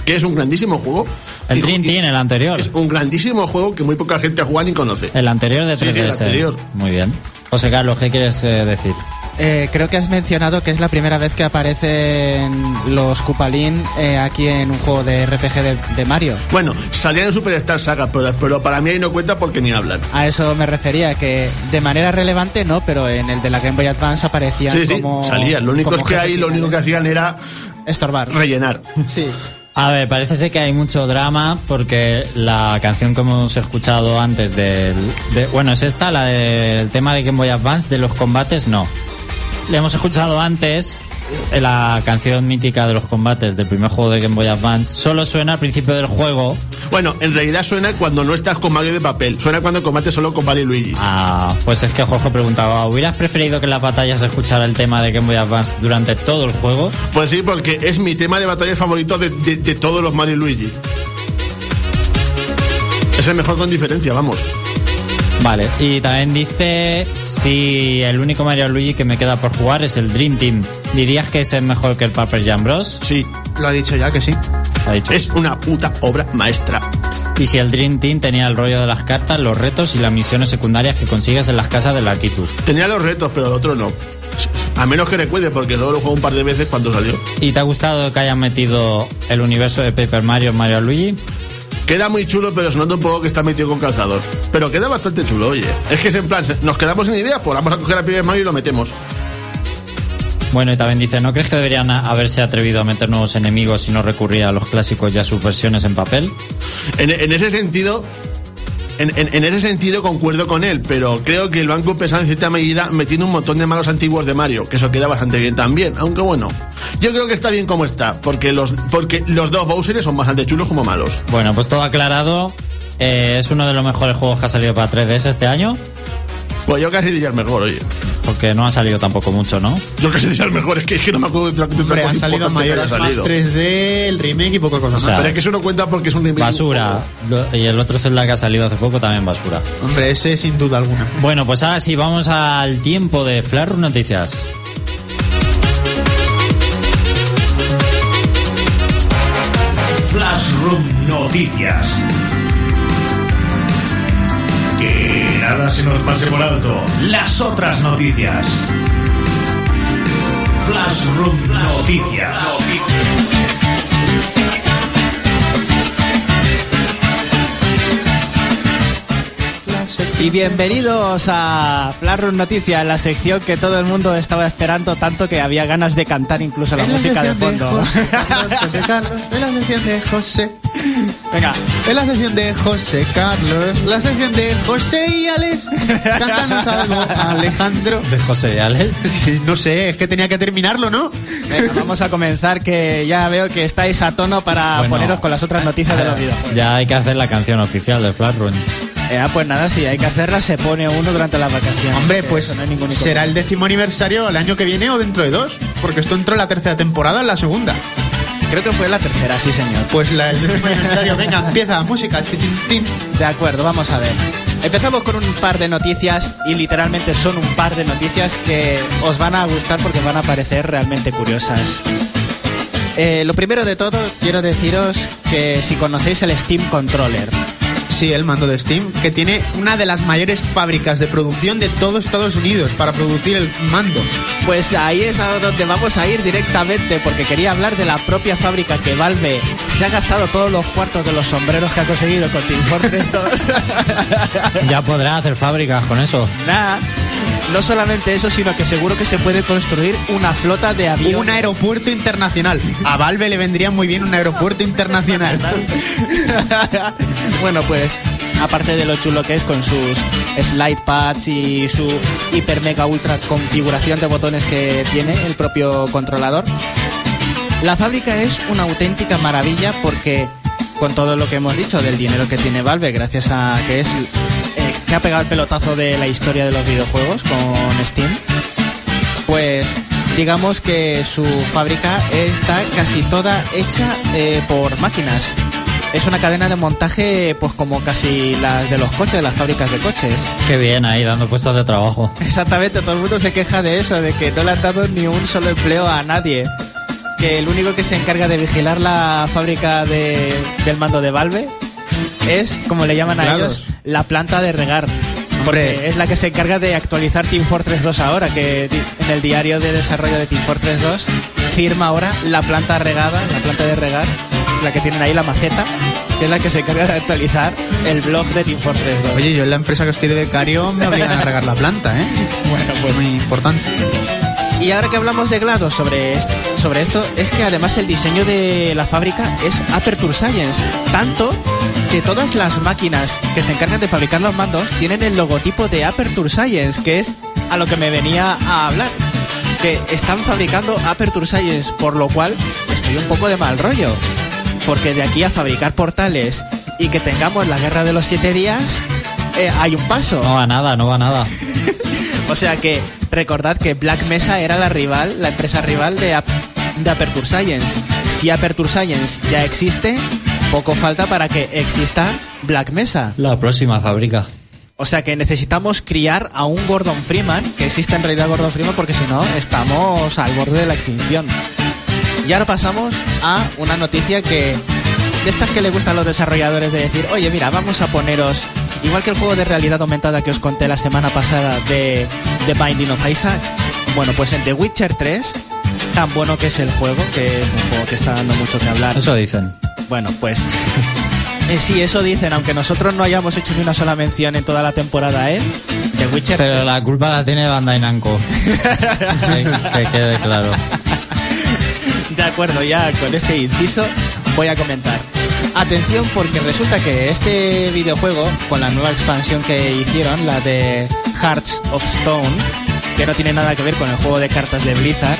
Que es un grandísimo juego. El Y- Dream Team, el anterior. Es un grandísimo juego que muy poca gente ha jugado ni conoce. El anterior de Sí, 3DS. sí, el anterior. Muy bien. José Carlos, ¿qué quieres eh, decir? Eh, creo que has mencionado que es la primera vez que aparecen los Kupalin eh, aquí en un juego de RPG de, de Mario. Bueno, salía en Superstar Saga, pero, pero para mí ahí no cuenta porque ni hablan. A eso me refería, que de manera relevante no, pero en el de la Game Boy Advance aparecían Sí, sí, como... salían. Lo único es que ahí lo único que hacían era Estorbar. rellenar. Sí. A ver, parece ser que hay mucho drama porque la canción que hemos escuchado antes del... de- bueno, es esta, la del tema de Game Boy Advance, de los combates, no. Le hemos escuchado antes eh, la canción mítica de los combates del primer juego de Game Boy Advance. Solo suena al principio del juego. Bueno, en realidad suena cuando no estás con Mario de papel. Suena cuando combates solo con Mario y Luigi. Ah, pues es que Jorge preguntaba, ¿hubieras preferido que en las batallas escuchara el tema de Game Boy Advance durante todo el juego? Pues sí, porque es mi tema de batalla favorito de, de- de todos los Mario y Luigi. Es el mejor con diferencia, vamos. Vale, y también dice si el único Mario Luigi que me queda por jugar es el Dream Team. ¿Dirías que ese es mejor que el Paper Jam Bros? Sí, Lo ha dicho ya que sí. Ha dicho. es una puta obra maestra. Y si el Dream Team tenía el rollo de las cartas, los retos y las misiones secundarias que consigues en las casas de la Kitu. Tenía los retos, pero el otro no. A menos que recuerde, porque luego lo jugué un par de veces cuando salió. ¿Y te ha gustado que hayan metido el universo de Paper Mario en Mario Luigi? Queda muy chulo, pero se nota un poco que está metido con calzador. Pero queda bastante chulo, oye. Es que es en plan, nos quedamos sin idea, pues vamos a coger a primer Mario y lo metemos. Bueno, y también dice, ¿no crees que deberían haberse atrevido a meter nuevos enemigos y no recurrir a los clásicos y a sus versiones en papel? En, en ese sentido, en, en- en ese sentido concuerdo con él, pero creo que lo han compensado en cierta medida metiendo un montón de malos antiguos de Mario, que eso queda bastante bien también. Aunque bueno, yo creo que está bien como está, porque los, porque los dos Bowser son bastante chulos como malos. Bueno, pues todo aclarado. eh, es uno de los mejores juegos que ha salido para 3DS este año, Pues yo casi diría el mejor, oye. Porque no ha salido tampoco mucho, ¿no? Yo casi diría el mejor, es que, es que no me acuerdo de otra, de Hombre, ha cosa salido que haya más salido. 3D, el remake y poca cosa O más. sea, Pero es que eso no cuenta porque es un remake. Basura. Y el otro Zelda que ha salido hace poco también basura. Hombre, ese sin duda alguna. Bueno, pues ahora sí, vamos al tiempo de Flash Room Noticias. Flash Room Noticias. Nada se nos pase por alto. Las otras noticias. Flash Room Noticias. Y bienvenidos a Flarrun Noticias, la sección que todo el mundo estaba esperando tanto que había ganas de cantar incluso la En música de fondo. José Carlos, José Carlos, en la sección de José. Venga, En la sección de José Carlos, la sección de José y Alex. Cántanos algo, Alejandro. De José y Alex. Sí, no sé, es que tenía que terminarlo, ¿no? venga, vamos a comenzar que ya veo que estáis a tono para Bueno. poneros con las otras noticias de los videojuegos. Ya hay que hacer la canción oficial de Flash Room. Eh, ah, pues nada, si hay que hacerla, se pone uno durante las vacaciones. Hombre, pues no hay ningún será el décimo aniversario el año que viene o dentro de dos. Porque esto entró en la tercera temporada, en la segunda. Creo que fue la tercera, sí, señor. Pues la, aniversario, venga, empieza, música. De acuerdo, vamos a ver. Empezamos con un par de noticias y literalmente son un par de noticias que os van a gustar porque van a parecer realmente curiosas. Eh, lo primero de todo, quiero deciros que si conocéis el Steam Controller, Sí, el mando de Steam, que tiene una de las mayores fábricas de producción de todo Estados Unidos para producir el mando. pues ahí es a donde vamos a ir directamente porque quería hablar de la propia fábrica que Valve se ha gastado todos los cuartos de los sombreros que ha conseguido con Team Fortress 2. Ya podrá hacer fábricas con eso. Nada. No solamente eso, sino que seguro que se puede construir una flota de aviones. Un aeropuerto internacional. A Valve le vendría muy bien un aeropuerto internacional. bueno, pues aparte de lo chulo que es con sus slide pads y su hiper mega ultra configuración de botones que tiene el propio controlador, la fábrica es una auténtica maravilla porque con todo lo que hemos dicho del dinero que tiene Valve, gracias a que es eh, que ha pegado el pelotazo de la historia de los videojuegos con Steam, pues digamos que su fábrica está casi toda hecha eh, por máquinas. Es una cadena de montaje, pues como casi las de los coches, de las fábricas de coches. Qué bien ahí, dando puestos de trabajo. Exactamente, todo el mundo se queja de eso, de que no le han dado ni un solo empleo a nadie. Que el único que se encarga de vigilar la fábrica de- del mando de Valve es, como le llaman a ellos, la planta de regar. Porque es la que se encarga de actualizar Team Fortress 2 ahora, que en el diario de desarrollo de Team Fortress 2 firma ahora la planta regada, la planta de regar, la que tienen ahí, la maceta, que es la que se encarga de actualizar el blog de Team Fortress 2. Oye, yo en la empresa que estoy de becario me obligan a regar la planta, ¿eh? bueno, pues Muy importante. Y ahora que hablamos de GLaDOS sobre, sobre esto, es que además el diseño de la fábrica es Aperture Science. Tanto que todas las máquinas que se encargan de fabricar los mandos tienen el logotipo de Aperture Science, que es a lo que me venía a hablar. Que están fabricando Aperture Science, por lo cual estoy un poco de mal rollo. Porque de aquí a fabricar portales y que tengamos la guerra de los siete días, eh, hay un paso. No va nada, no va nada. O sea que recordad que Black Mesa era la rival, la empresa rival de, Ap- de Aperture Science. Si Aperture Science ya existe, poco falta para que exista Black Mesa. La próxima fábrica. O sea que necesitamos criar a un Gordon Freeman, que exista en realidad Gordon Freeman, porque si no estamos al borde de la extinción. Y ahora pasamos a una noticia que de estas que le gustan a los desarrolladores de decir, oye mira, vamos a poneros, igual que el juego de realidad aumentada que os conté la semana pasada de The Binding of Isaac, bueno pues en The Witcher 3, tan bueno que es el juego, que es un juego que está dando mucho que hablar. Eso dicen. Bueno, pues eh, sí, eso dicen, aunque nosotros no hayamos hecho ni una sola mención en toda la temporada, ¿eh? The Witcher Pero la culpa la tiene Bandai Namco. que, que quede claro. De acuerdo, ya con este inciso voy a comentar. Atención porque resulta que este videojuego, con la nueva expansión que hicieron, la de Hearts of Stone, que no tiene nada que ver con el juego de cartas de Blizzard,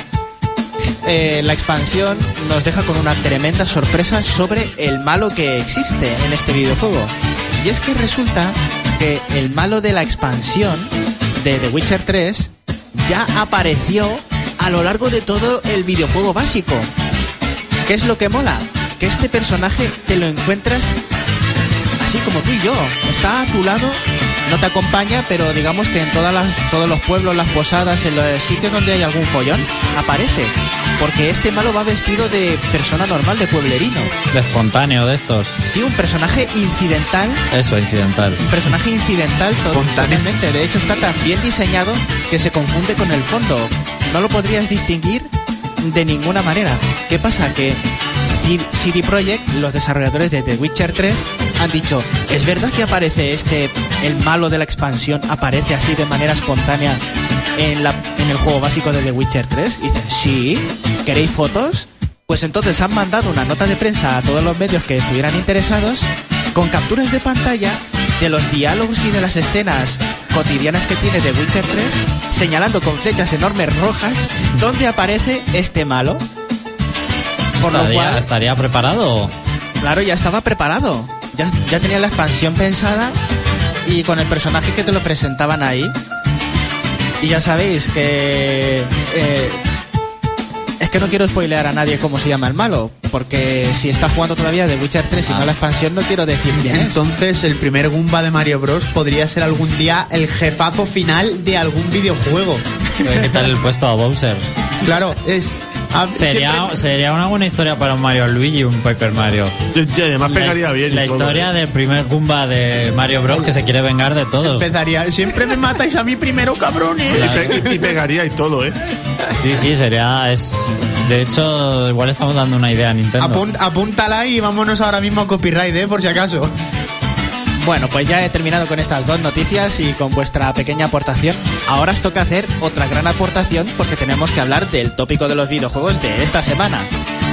eh, la expansión nos deja con una tremenda sorpresa sobre el malo que existe en este videojuego. Y es que resulta que el malo de la expansión de The Witcher 3 ya apareció a lo largo de todo el videojuego básico. ¿Qué es lo que mola? Que este personaje te lo encuentras así como tú y yo. Está a tu lado, no te acompaña, pero digamos que en todas las, todos los pueblos, las posadas, en los sitios donde hay algún follón, aparece. Porque este malo va vestido de persona normal, de pueblerino. De espontáneo de estos. Sí, un personaje incidental Eso, incidental. un personaje incidental totalmente. De hecho, está tan bien diseñado que se confunde con el fondo. No lo podrías distinguir de ninguna manera. ¿Qué pasa? Que CD Projekt, los desarrolladores de The Witcher 3, han dicho, ¿es verdad que aparece este, el malo de la expansión, aparece así de manera espontánea en, la, en el juego básico de The Witcher 3? Y dicen, sí, ¿queréis fotos? Pues entonces han mandado una nota de prensa a todos los medios que estuvieran interesados con capturas de pantalla de los diálogos y de las escenas cotidianas que tiene The Witcher 3, señalando con flechas enormes rojas dónde aparece este malo. Por lo ¿Estaría, cual, estaría preparado? claro, ya estaba preparado. Ya, ya tenía la expansión pensada y con el personaje que te lo presentaban ahí. Y ya sabéis que... eh, es que no quiero spoilear a nadie cómo se llama el malo, porque si está jugando todavía The Witcher 3 y Ah. no la expansión, no quiero decir quién es. Entonces, el primer Goomba de Mario Bros. podría ser algún día el jefazo final de algún videojuego. A quitarle el puesto a Bowser. Claro, es. Ah, Sería, siempre- sería una buena historia para un Mario Luigi, un Paper Mario. Y y además pegaría la, bien. y La historia ¿eh? del primer Goomba de Mario Bros. que se quiere vengar de todos. Empezaría. Siempre me matáis a mí primero, cabrones. Y, pe- y pegaría y todo, ¿eh? Sí, sí, sería. Es, de hecho, igual estamos dando una idea a Nintendo. Apun- apúntala y vámonos ahora mismo a copyright, ¿eh? Por si acaso. Bueno, pues ya he terminado con estas dos noticias y con vuestra pequeña aportación. Ahora os toca hacer otra gran aportación porque tenemos que hablar del tópico de los videojuegos de esta semana.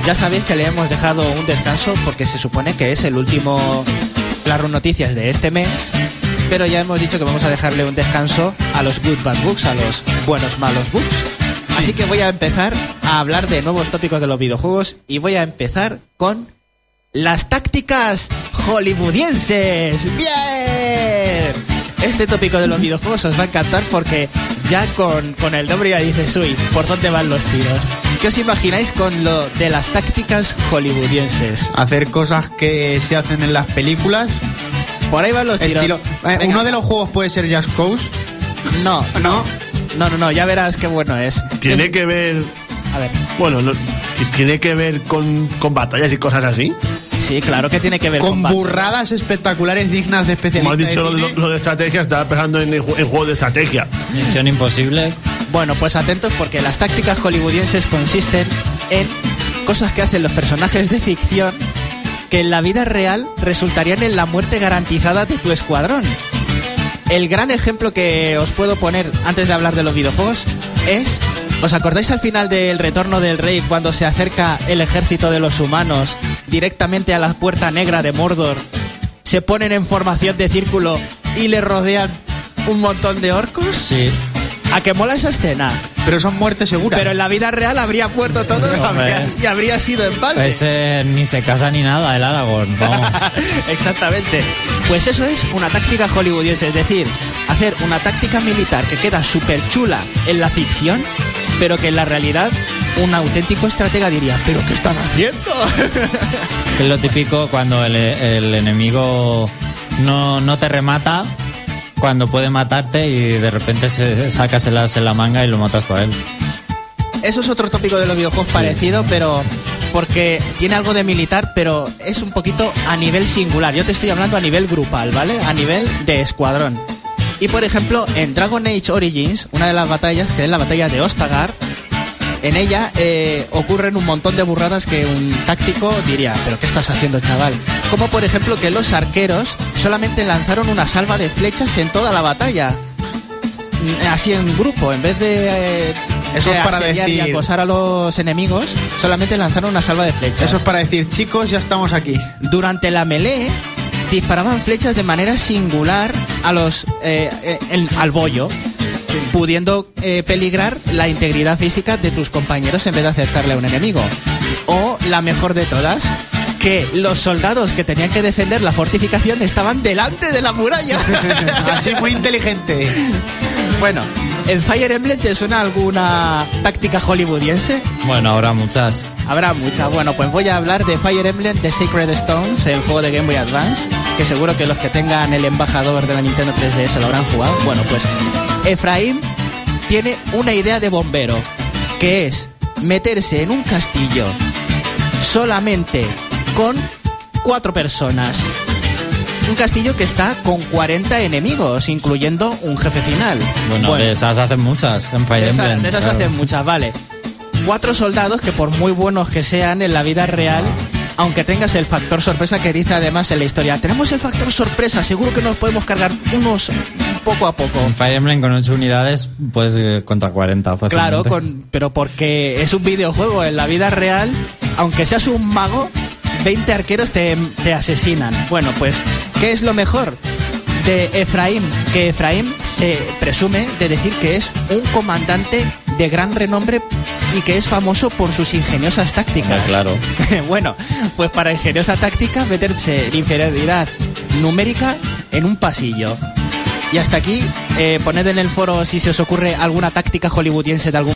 Ya sabéis que le hemos dejado un descanso porque se supone que es el último Claro Noticias de este mes, pero ya hemos dicho que vamos a dejarle un descanso a los Good Bad Books, a los buenos malos books. Así que voy a empezar a hablar de nuevos tópicos de los videojuegos y voy a empezar con las tácticas hollywoodienses. ¡Bien! Este tópico de los videojuegos os va a encantar porque ya con, con el nombre ya dices, uy, ¿por dónde van los tiros? ¿Qué os imagináis con lo de las tácticas hollywoodienses? Hacer cosas que se hacen en las películas. Por ahí van los tiros. Estilo, eh, Venga. uno de los juegos puede ser Just Cause. No, no, no, no, no, ya verás qué bueno es. Tiene Es- que ver. A ver, Bueno, no- tiene que ver con, con batallas y cosas así. Sí, claro que tiene que ver Con con Batman. burradas espectaculares dignas de Como has especialistas. dicho lo, de lo estrategia, estaba pensando en, el ju- en juegos de estrategia. Misión imposible. Bueno, pues atentos porque las tácticas hollywoodienses consisten en cosas que hacen los personajes de ficción que en la vida real resultarían en la muerte garantizada de tu escuadrón. El gran ejemplo que os puedo poner antes de hablar de los videojuegos es, ¿os acordáis al final del Retorno del Rey cuando se acerca el ejército de los humanos directamente a la puerta negra de Mordor? Se ponen en formación de círculo y le rodean un montón de orcos. Sí. ¿A qué mola esa escena? Pero son muertes seguras. Pero en la vida real habría muerto todos habría- y habría sido en balde. Ese ni se casa ni nada, el Aragorn. Vamos. Exactamente. Pues eso es una táctica hollywoodiense, es decir, hacer una táctica militar que queda súper chula en la ficción, pero que en la realidad un auténtico estratega diría, ¿pero qué están haciendo? Es lo típico cuando el, el enemigo no, no te remata, cuando puede matarte y de repente se sacas el as en la manga y lo matas por él. Eso es otro tópico de los videojuegos parecido, pero porque tiene algo de militar, pero es un poquito a nivel singular. Yo te estoy hablando a nivel grupal, ¿vale? A nivel de escuadrón. Y por ejemplo, en Dragon Age Origins, una de las batallas, que es la batalla de Ostagar, en ella eh, ocurren un montón de burradas que un táctico diría, pero ¿qué estás haciendo, chaval? Como por ejemplo que los arqueros solamente lanzaron una salva de flechas en toda la batalla. Mm, Así en grupo, en vez de... eh, Eso es para asediar y decir- acosar a los enemigos, solamente lanzaron una salva de flechas. Eso es para decir, chicos, ya estamos aquí. Durante la melee disparaban flechas de manera singular a los eh, eh, en- al bollo, pudiendo eh, peligrar la integridad física de tus compañeros en vez de acertarle a un enemigo. O la mejor de todas, que los soldados que tenían que defender la fortificación estaban delante de la muralla. Así muy inteligente. bueno, ¿en Fire Emblem te suena alguna táctica hollywoodiense? Bueno, habrá muchas. Habrá muchas. Bueno, pues voy a hablar de Fire Emblem The Sacred Stones, el juego de Game Boy Advance, que seguro que los que tengan el embajador de la Nintendo 3DS lo habrán jugado. Bueno, pues Efraín tiene una idea de bombero, que es meterse en un castillo solamente con cuatro personas. Un castillo que está con 40 enemigos, incluyendo un jefe final. Bueno, de esas hacen muchas en Fire De esas, Emblem. de esas claro. hacen muchas, vale. Cuatro soldados que por muy buenos que sean en la vida real, aunque tengas el factor sorpresa que dice además en la historia, tenemos el factor sorpresa, seguro que nos podemos cargar unos poco a poco. En Fire Emblem con 8 unidades, pues eh, contra 40 fácilmente. Claro, con, pero porque es un videojuego en la vida real, aunque seas un mago, 20 arqueros te, te asesinan. Bueno, pues, ¿qué es lo mejor? De Efraín, que Efraín se presume de decir que es un comandante de gran renombre y que es famoso por sus ingeniosas tácticas. Claro. bueno, pues para ingeniosa táctica, meterse en inferioridad numérica en un pasillo. Y hasta aquí, eh, poned en el foro si se os ocurre alguna táctica hollywoodiense de algún